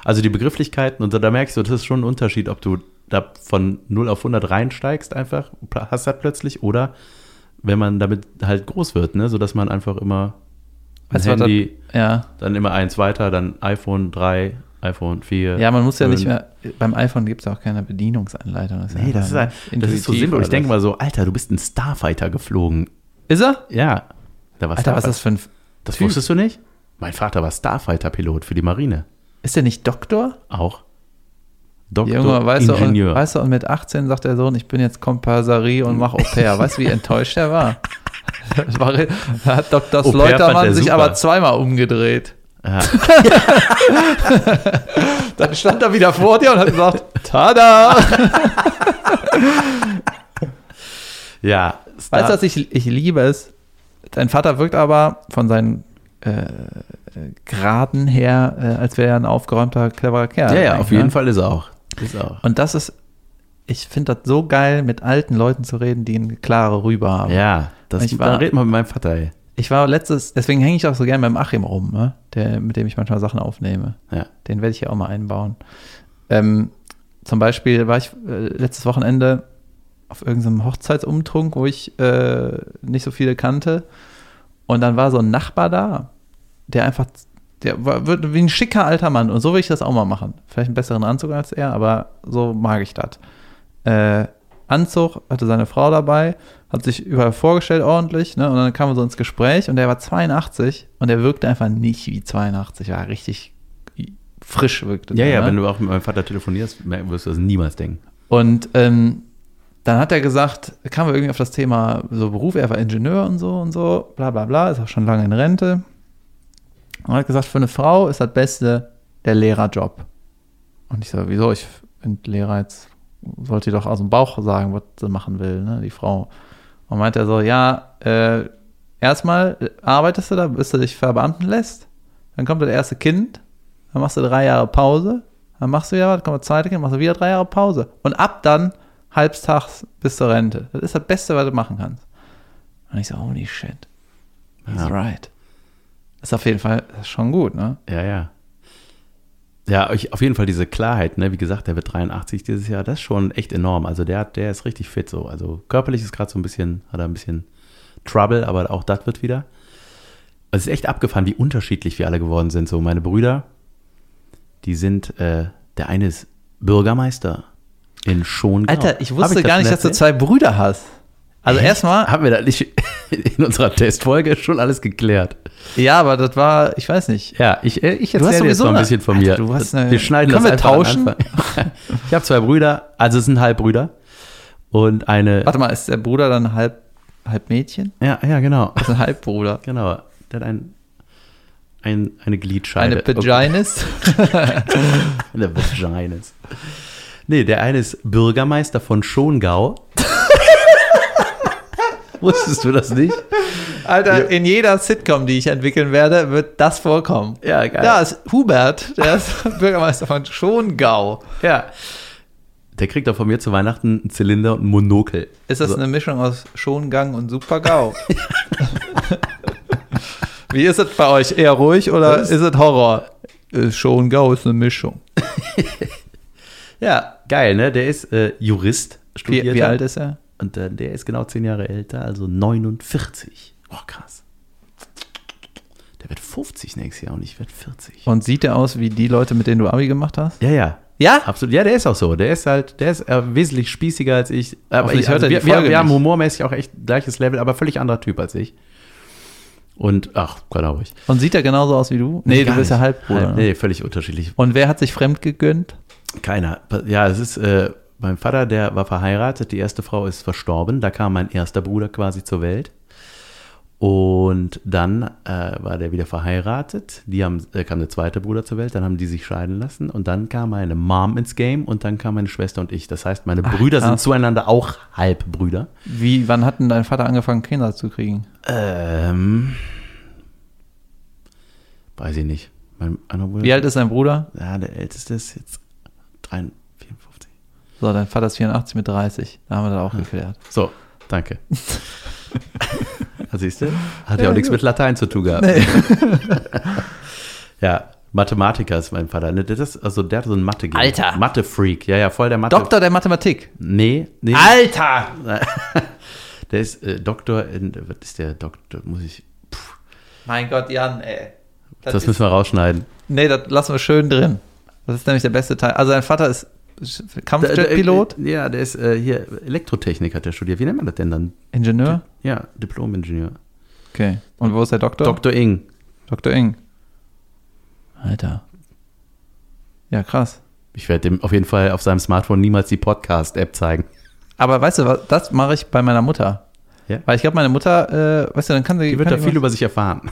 Also die Begrifflichkeiten und so, da merkst du, das ist schon ein Unterschied, ob du da von 0 auf 100 reinsteigst einfach, hast das plötzlich, oder wenn man damit halt groß wird, ne, sodass man einfach immer ein das- Handy, Ja. dann immer eins weiter, dann iPhone 3, iPhone 4. ja, man muss ja nicht fünf. mehr, beim iPhone gibt es auch keine Bedienungsanleitung. Das Nee, das ist, ein, das ist so simpel. Ich denke mal so, Alter, du bist ein Starfighter geflogen. Ist er? Ja. Da war Alter, was ist das für ein. Das Typ? wusstest du nicht? Mein Vater war Starfighter-Pilot für die Marine. Ist der nicht Doktor? Auch. Doktor, Junge, weißt du, und, Ingenieur. weißt du, und mit 18 sagt der Sohn, ich bin jetzt Kompasserie und mach Au pair. Weißt du, wie enttäuscht er war? <laughs> Da hat Dr. Sleutermann er sich super. aber zweimal umgedreht. Ja. <laughs> Dann stand er wieder vor dir und hat gesagt, tada! <laughs> ja, Star Weißt du, was ich, ich liebe es? Dein Vater wirkt aber von seinen äh, Graden her, äh, als wäre er ein aufgeräumter, cleverer Kerl. ja, ja, auf jeden ne? Fall ist er auch. Ist auch. Und das ist, ich finde das so geil, mit alten Leuten zu reden, die eine klare Rübe haben. Ja, das, Ich da war- redet man mit meinem Vater, ey. Ich war letztes, deswegen hänge ich auch so gern beim Achim rum, ne? Der, mit dem ich manchmal Sachen aufnehme. Ja. Den werde ich ja auch mal einbauen. Ähm, zum Beispiel war ich äh, letztes Wochenende auf irgendeinem Hochzeitsumtrunk, wo ich äh, nicht so viele kannte. Und dann war so ein Nachbar da, der einfach, der war wird wie ein schicker alter Mann. Und so will ich das auch mal machen. Vielleicht einen besseren Anzug als er, aber so mag ich das. Äh, Anzug, hatte seine Frau dabei, hat sich überall vorgestellt ordentlich, ne? Und dann kamen wir so ins Gespräch und der war 82 und der wirkte einfach nicht wie 82, war richtig frisch wirkte. Ja, der, ja, ne? wenn du auch mit meinem Vater telefonierst, wirst du das niemals denken. Und ähm, dann hat er gesagt, kamen wir irgendwie auf das Thema so Beruf, er war Ingenieur und so und so, bla bla bla, ist auch schon lange in Rente. Und hat gesagt, für eine Frau ist das Beste, der Lehrerjob. Und ich so, wieso? Ich finde Lehrer jetzt, sollte doch aus dem Bauch sagen, was sie machen will, ne, die Frau. Und meint er so, ja, äh, erstmal arbeitest du da, bis du dich verbeamten lässt. Dann kommt das erste Kind, dann machst du drei Jahre Pause, dann machst du ja, dann kommt das zweite Kind, machst du wieder drei Jahre Pause. Und ab dann halbstags bis zur Rente. Das ist das Beste, was du machen kannst. Und ich so, holy shit. He's Ja. right. Ist auf jeden Fall schon gut, ne? Ja, ja. Ja, ich, auf jeden Fall diese Klarheit, ne? Wie gesagt, der wird 83 dieses Jahr, das ist schon echt enorm. Also der hat, der ist richtig fit so. Also körperlich ist gerade so ein bisschen, hat er ein bisschen Trouble, aber auch das wird wieder. Also es ist echt abgefahren, wie unterschiedlich wir alle geworden sind. So, meine Brüder, die sind, äh, der eine ist Bürgermeister in Schongau. Alter, ich wusste das gar nicht, dass du zwei Brüder hast. Also erstmal, Haben wir da nicht <laughs> in unserer Testfolge schon alles geklärt? ja, aber das war, ich weiß nicht. Ja, ich, äh, ich erzähle jetzt mal ein bisschen von Alter, mir. du hast eine- wir schneiden Können das wir tauschen? <laughs> Ich habe zwei Brüder, also es sind Halbbrüder und eine. Warte mal, ist der Bruder dann halb, halb Mädchen? Ja, ja, genau, Das ist ein Halbbruder. <laughs> genau. Der hat ein, ein, eine Gliedscheide. Eine Vaginis? Eine Vaginis. Nee, der eine ist Bürgermeister von Schongau. Wusstest du das nicht? Alter, in jeder Sitcom, die ich entwickeln werde, wird das vorkommen. Ja, geil. Da ist Hubert, der ist <laughs> Bürgermeister von Schongau. Ja. Der kriegt auch von mir zu Weihnachten einen Zylinder und einen Monokel. Ist das So. eine Mischung aus Schongang und Supergau? <laughs> Wie ist es bei euch? Eher ruhig oder Das- ist es Horror? Äh, Schongau ist eine Mischung. <laughs> Ja, geil, ne? Der ist äh, Jurist, Wie, studiert. wie alt ist er? Und äh, der ist genau zehn Jahre älter, also 49. Oh, krass. Der wird 50 nächstes Jahr und ich werde 40. Und sieht er aus wie die Leute, mit denen du Abi gemacht hast? Ja, ja. Ja? Absolut. Ja, der ist auch so. Der ist halt, der ist äh, wesentlich spießiger als ich. Aber Hoffentlich ich, also wir, wir, wir haben humormäßig auch echt gleiches Level, aber völlig anderer Typ als ich. Und, ach, glaube ich. Und sieht er genauso aus wie du? Nee, du Gar bist ja. Halbbruder. Halb- ne? Nee, völlig unterschiedlich. Und wer hat sich fremd gegönnt? Keiner. Ja, es ist, äh, mein Vater, der war verheiratet, die erste Frau ist verstorben, da kam mein erster Bruder quasi zur Welt. Und dann äh, war der wieder verheiratet, die haben, äh, kam der zweite Bruder zur Welt, dann haben die sich scheiden lassen und dann kam meine Mom ins Game und dann kam meine Schwester und ich. Das heißt, meine Ach, Brüder sind krass. zueinander auch Halbbrüder. Wie, wann hat denn dein Vater angefangen, Kinder zu kriegen? Ähm, weiß ich nicht. Mein Bruder, Wie alt ist dein Bruder? Ja, der älteste ist jetzt 53, 54. So, dein Vater ist 84 mit 30. Da haben wir das auch geklärt. So, danke. <laughs> Siehst du? Hat ja, auch nichts mit Latein zu tun gehabt. Nee. <laughs> Ja, Mathematiker ist mein Vater. Ne, Das ist, also der hat so ein mathe -Gen. Alter. Mathe-Freak. Ja, ja, voll der Mathe. Doktor der Mathematik. Nee, nee. Alter! <laughs> Der ist äh, Doktor in, was ist der Doktor? Muss ich, Mein Gott, Jan, ey. das, ist, müssen wir rausschneiden. nee, das lassen wir schön drin. Das ist nämlich der beste Teil. Also dein Vater ist Kampfjetpilot, Ja, der ist äh, hier Elektrotechnik hat der studiert. Wie nennt man das denn dann? Ingenieur. Ja, Diplom-Ingenieur. Okay. Und wo ist der Doktor? Dr. Ing. Dr. Ing. Alter. Ja, krass. Ich werde dem auf jeden Fall auf seinem Smartphone niemals die Podcast-App zeigen. Aber weißt du was, das mache ich bei meiner Mutter. Ja? Weil ich glaube, meine Mutter, äh, weißt du, dann kann sie. Die wird da viel über sich erfahren.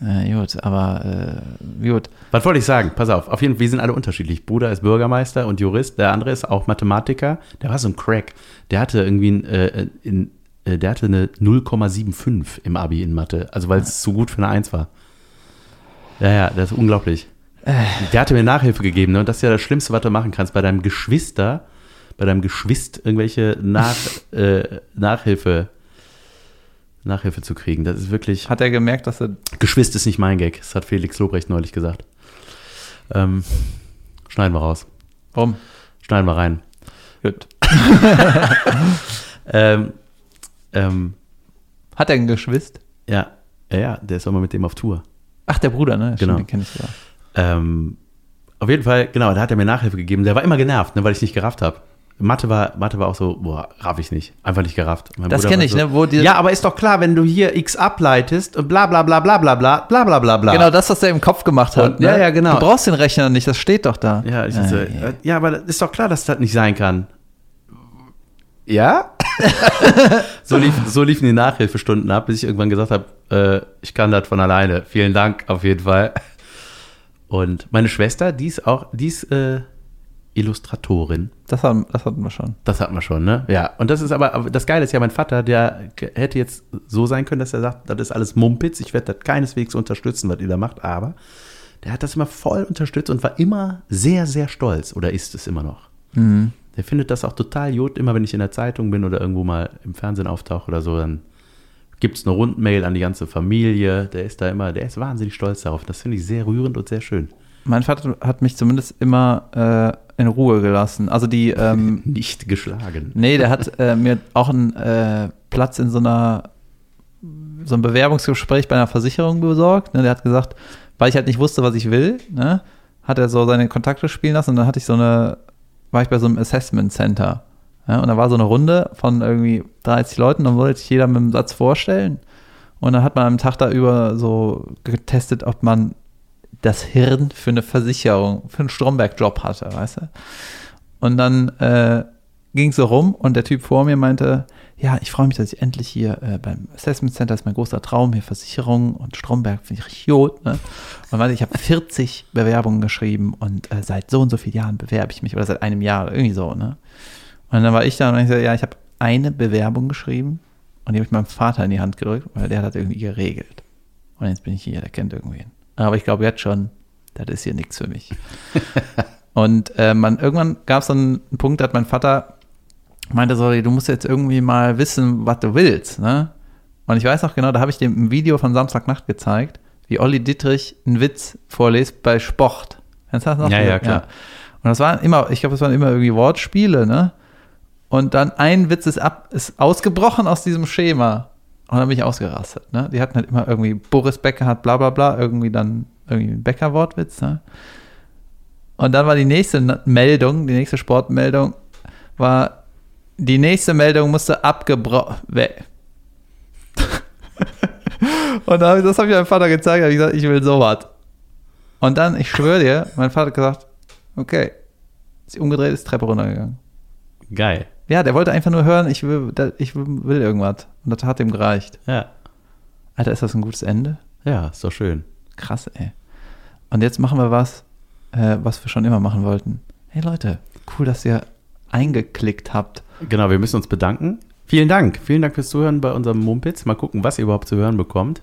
Ja, <laughs> gut, aber äh, gut. Was wollte ich sagen? Pass auf, auf jeden Fall, wir sind alle unterschiedlich. Bruder ist Bürgermeister und Jurist, der andere ist auch Mathematiker. Der war so ein Crack. Der hatte irgendwie ein, äh, in, äh, der hatte eine 0,75 im Abi in Mathe. Also weil es zu gut für eine 1 war. Ja, ja, das ist unglaublich. Der hatte mir Nachhilfe gegeben, ne? Und das ist ja das Schlimmste, was du machen kannst. Bei deinem Geschwister, bei deinem Geschwist irgendwelche Nach, <laughs> äh, Nachhilfe, Nachhilfe zu kriegen. Das ist wirklich. Hat er gemerkt, dass er. Geschwist ist nicht mein Gag. Das hat Felix Lobrecht neulich gesagt. Ähm, schneiden wir raus. Warum? Schneiden wir rein. Gut. <laughs> Ähm, ähm, Hat er ein Geschwist? ja, ja, ja, der ist auch mal mit dem auf Tour. Ach, der Bruder, ne? Stimmt, Genau. Den kenn ich sogar. Ähm, auf jeden Fall, genau, da hat er mir Nachhilfe gegeben. Der war immer genervt, ne, weil ich nicht gerafft habe. Mathe war, Mathe war auch so, boah, raff ich nicht. Einfach nicht gerafft. Mein Das Bruder kenn war ich, so, ne, wo die- ja, aber ist doch klar, wenn du hier x ableitest und bla bla bla bla bla bla bla bla bla bla. Genau das, was der im Kopf gemacht hat. Und- ja, ja, genau. Du brauchst den Rechner nicht, das steht doch da. Ja, ich Äh, so, ja. äh, ja, aber ist doch klar, dass das nicht sein kann. Ja? <laughs> so, lief, so liefen die Nachhilfestunden ab, bis ich irgendwann gesagt habe, äh, ich kann das von alleine. Vielen Dank auf jeden Fall. Und meine Schwester, die ist auch, die ist äh, Illustratorin. Das, haben, das hatten wir schon. Das hatten wir schon, ne? Ja. Und das ist aber, das Geile ist ja, mein Vater, der hätte jetzt so sein können, dass er sagt, das ist alles Mumpitz, ich werde das keineswegs unterstützen, was ihr da macht, aber der hat das immer voll unterstützt und war immer sehr, sehr stolz oder ist es immer noch. Mhm. Der findet das auch total gut, immer wenn ich in der Zeitung bin oder irgendwo mal im Fernsehen auftauche oder so, dann gibt es eine Rundmail an die ganze Familie. Der ist da immer, der ist wahnsinnig stolz darauf. Das finde ich sehr rührend und sehr schön. Mein Vater hat mich zumindest immer äh, in Ruhe gelassen. Also die, ähm, <laughs> Nicht geschlagen. nee, der hat äh, mir auch einen äh, Platz in so einer so ein Bewerbungsgespräch bei einer Versicherung besorgt. Ne? Der hat gesagt, weil ich halt nicht wusste, was ich will, ne? hat er so seine Kontakte spielen lassen und dann hatte ich so eine, war ich bei so einem Assessment Center. Ja? Und da war so eine Runde von irgendwie 30 Leuten, dann wollte sich jeder mit einem Satz vorstellen. Und dann hat man am Tag da über so getestet, ob man das Hirn für eine Versicherung, für einen Stromberg-Job hatte, weißt du? Und dann äh, ging es so rum und der Typ vor mir meinte, ja, ich freue mich, dass ich endlich hier äh, beim Assessment Center ist mein großer Traum, hier Versicherung und Stromberg finde ich richtig gut. Ne? Und meinte, ich habe 40 Bewerbungen geschrieben und äh, seit so und so vielen Jahren bewerbe ich mich oder seit einem Jahr oder irgendwie so. Ne? Und dann war ich da und ich so, ja, ich habe eine Bewerbung geschrieben und die habe ich meinem Vater in die Hand gedrückt, weil der hat das irgendwie geregelt. Und jetzt bin ich hier, der kennt irgendwen. Aber ich glaube jetzt schon, das ist hier nichts für mich. <laughs> und äh, man, irgendwann gab es dann einen Punkt, da hat mein Vater meinte so, du musst jetzt irgendwie mal wissen, was du willst. Ne? Und ich weiß noch genau, da habe ich dem ein Video von Samstagnacht gezeigt, wie Olli Dittrich einen Witz vorliest bei Sport. Kennst du das noch? Ja, ja, klar. Und das waren immer, ich glaube, das waren immer irgendwie Wortspiele, ne? Und dann ein Witz ist ab, ist ausgebrochen aus diesem Schema. Und dann bin ich ausgerastet, ne? Die hatten halt immer irgendwie, Boris Becker hat bla bla bla, irgendwie dann irgendwie ein Becker-Wortwitz, ne? Und dann war die nächste Meldung, die nächste Sportmeldung, war, die nächste Meldung musste abgebrochen. <laughs> Und da hab ich- das habe ich meinem Vater gezeigt, habe ich gesagt, ich will sowas. Und dann, ich schwöre dir, mein Vater hat gesagt, okay, ist umgedreht, ist Treppe runtergegangen. Geil. Ja, der wollte einfach nur hören, ich will, ich will irgendwas. Und das hat ihm gereicht. Ja. Alter, ist das ein gutes Ende? Ja, ist doch schön. Krass, ey. Und jetzt machen wir was, äh, was wir schon immer machen wollten. Hey Leute, cool, dass ihr eingeklickt habt. Genau, wir müssen uns bedanken. Vielen Dank. Vielen Dank fürs Zuhören bei unserem Mumpitz. Mal gucken, was ihr überhaupt zu hören bekommt.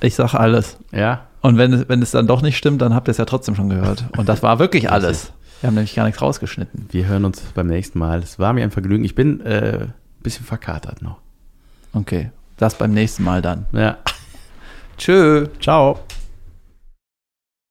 Ich sag alles. Ja. Und wenn, es- wenn es dann doch nicht stimmt, dann habt ihr es ja trotzdem schon gehört. Und das war wirklich <laughs> alles. Wir haben nämlich gar nichts rausgeschnitten. Wir hören uns beim nächsten Mal. Es war mir ein Vergnügen. Ich bin äh, ein bisschen verkatert noch. Okay, das beim nächsten Mal dann. Ja. <laughs> Tschö. Ciao.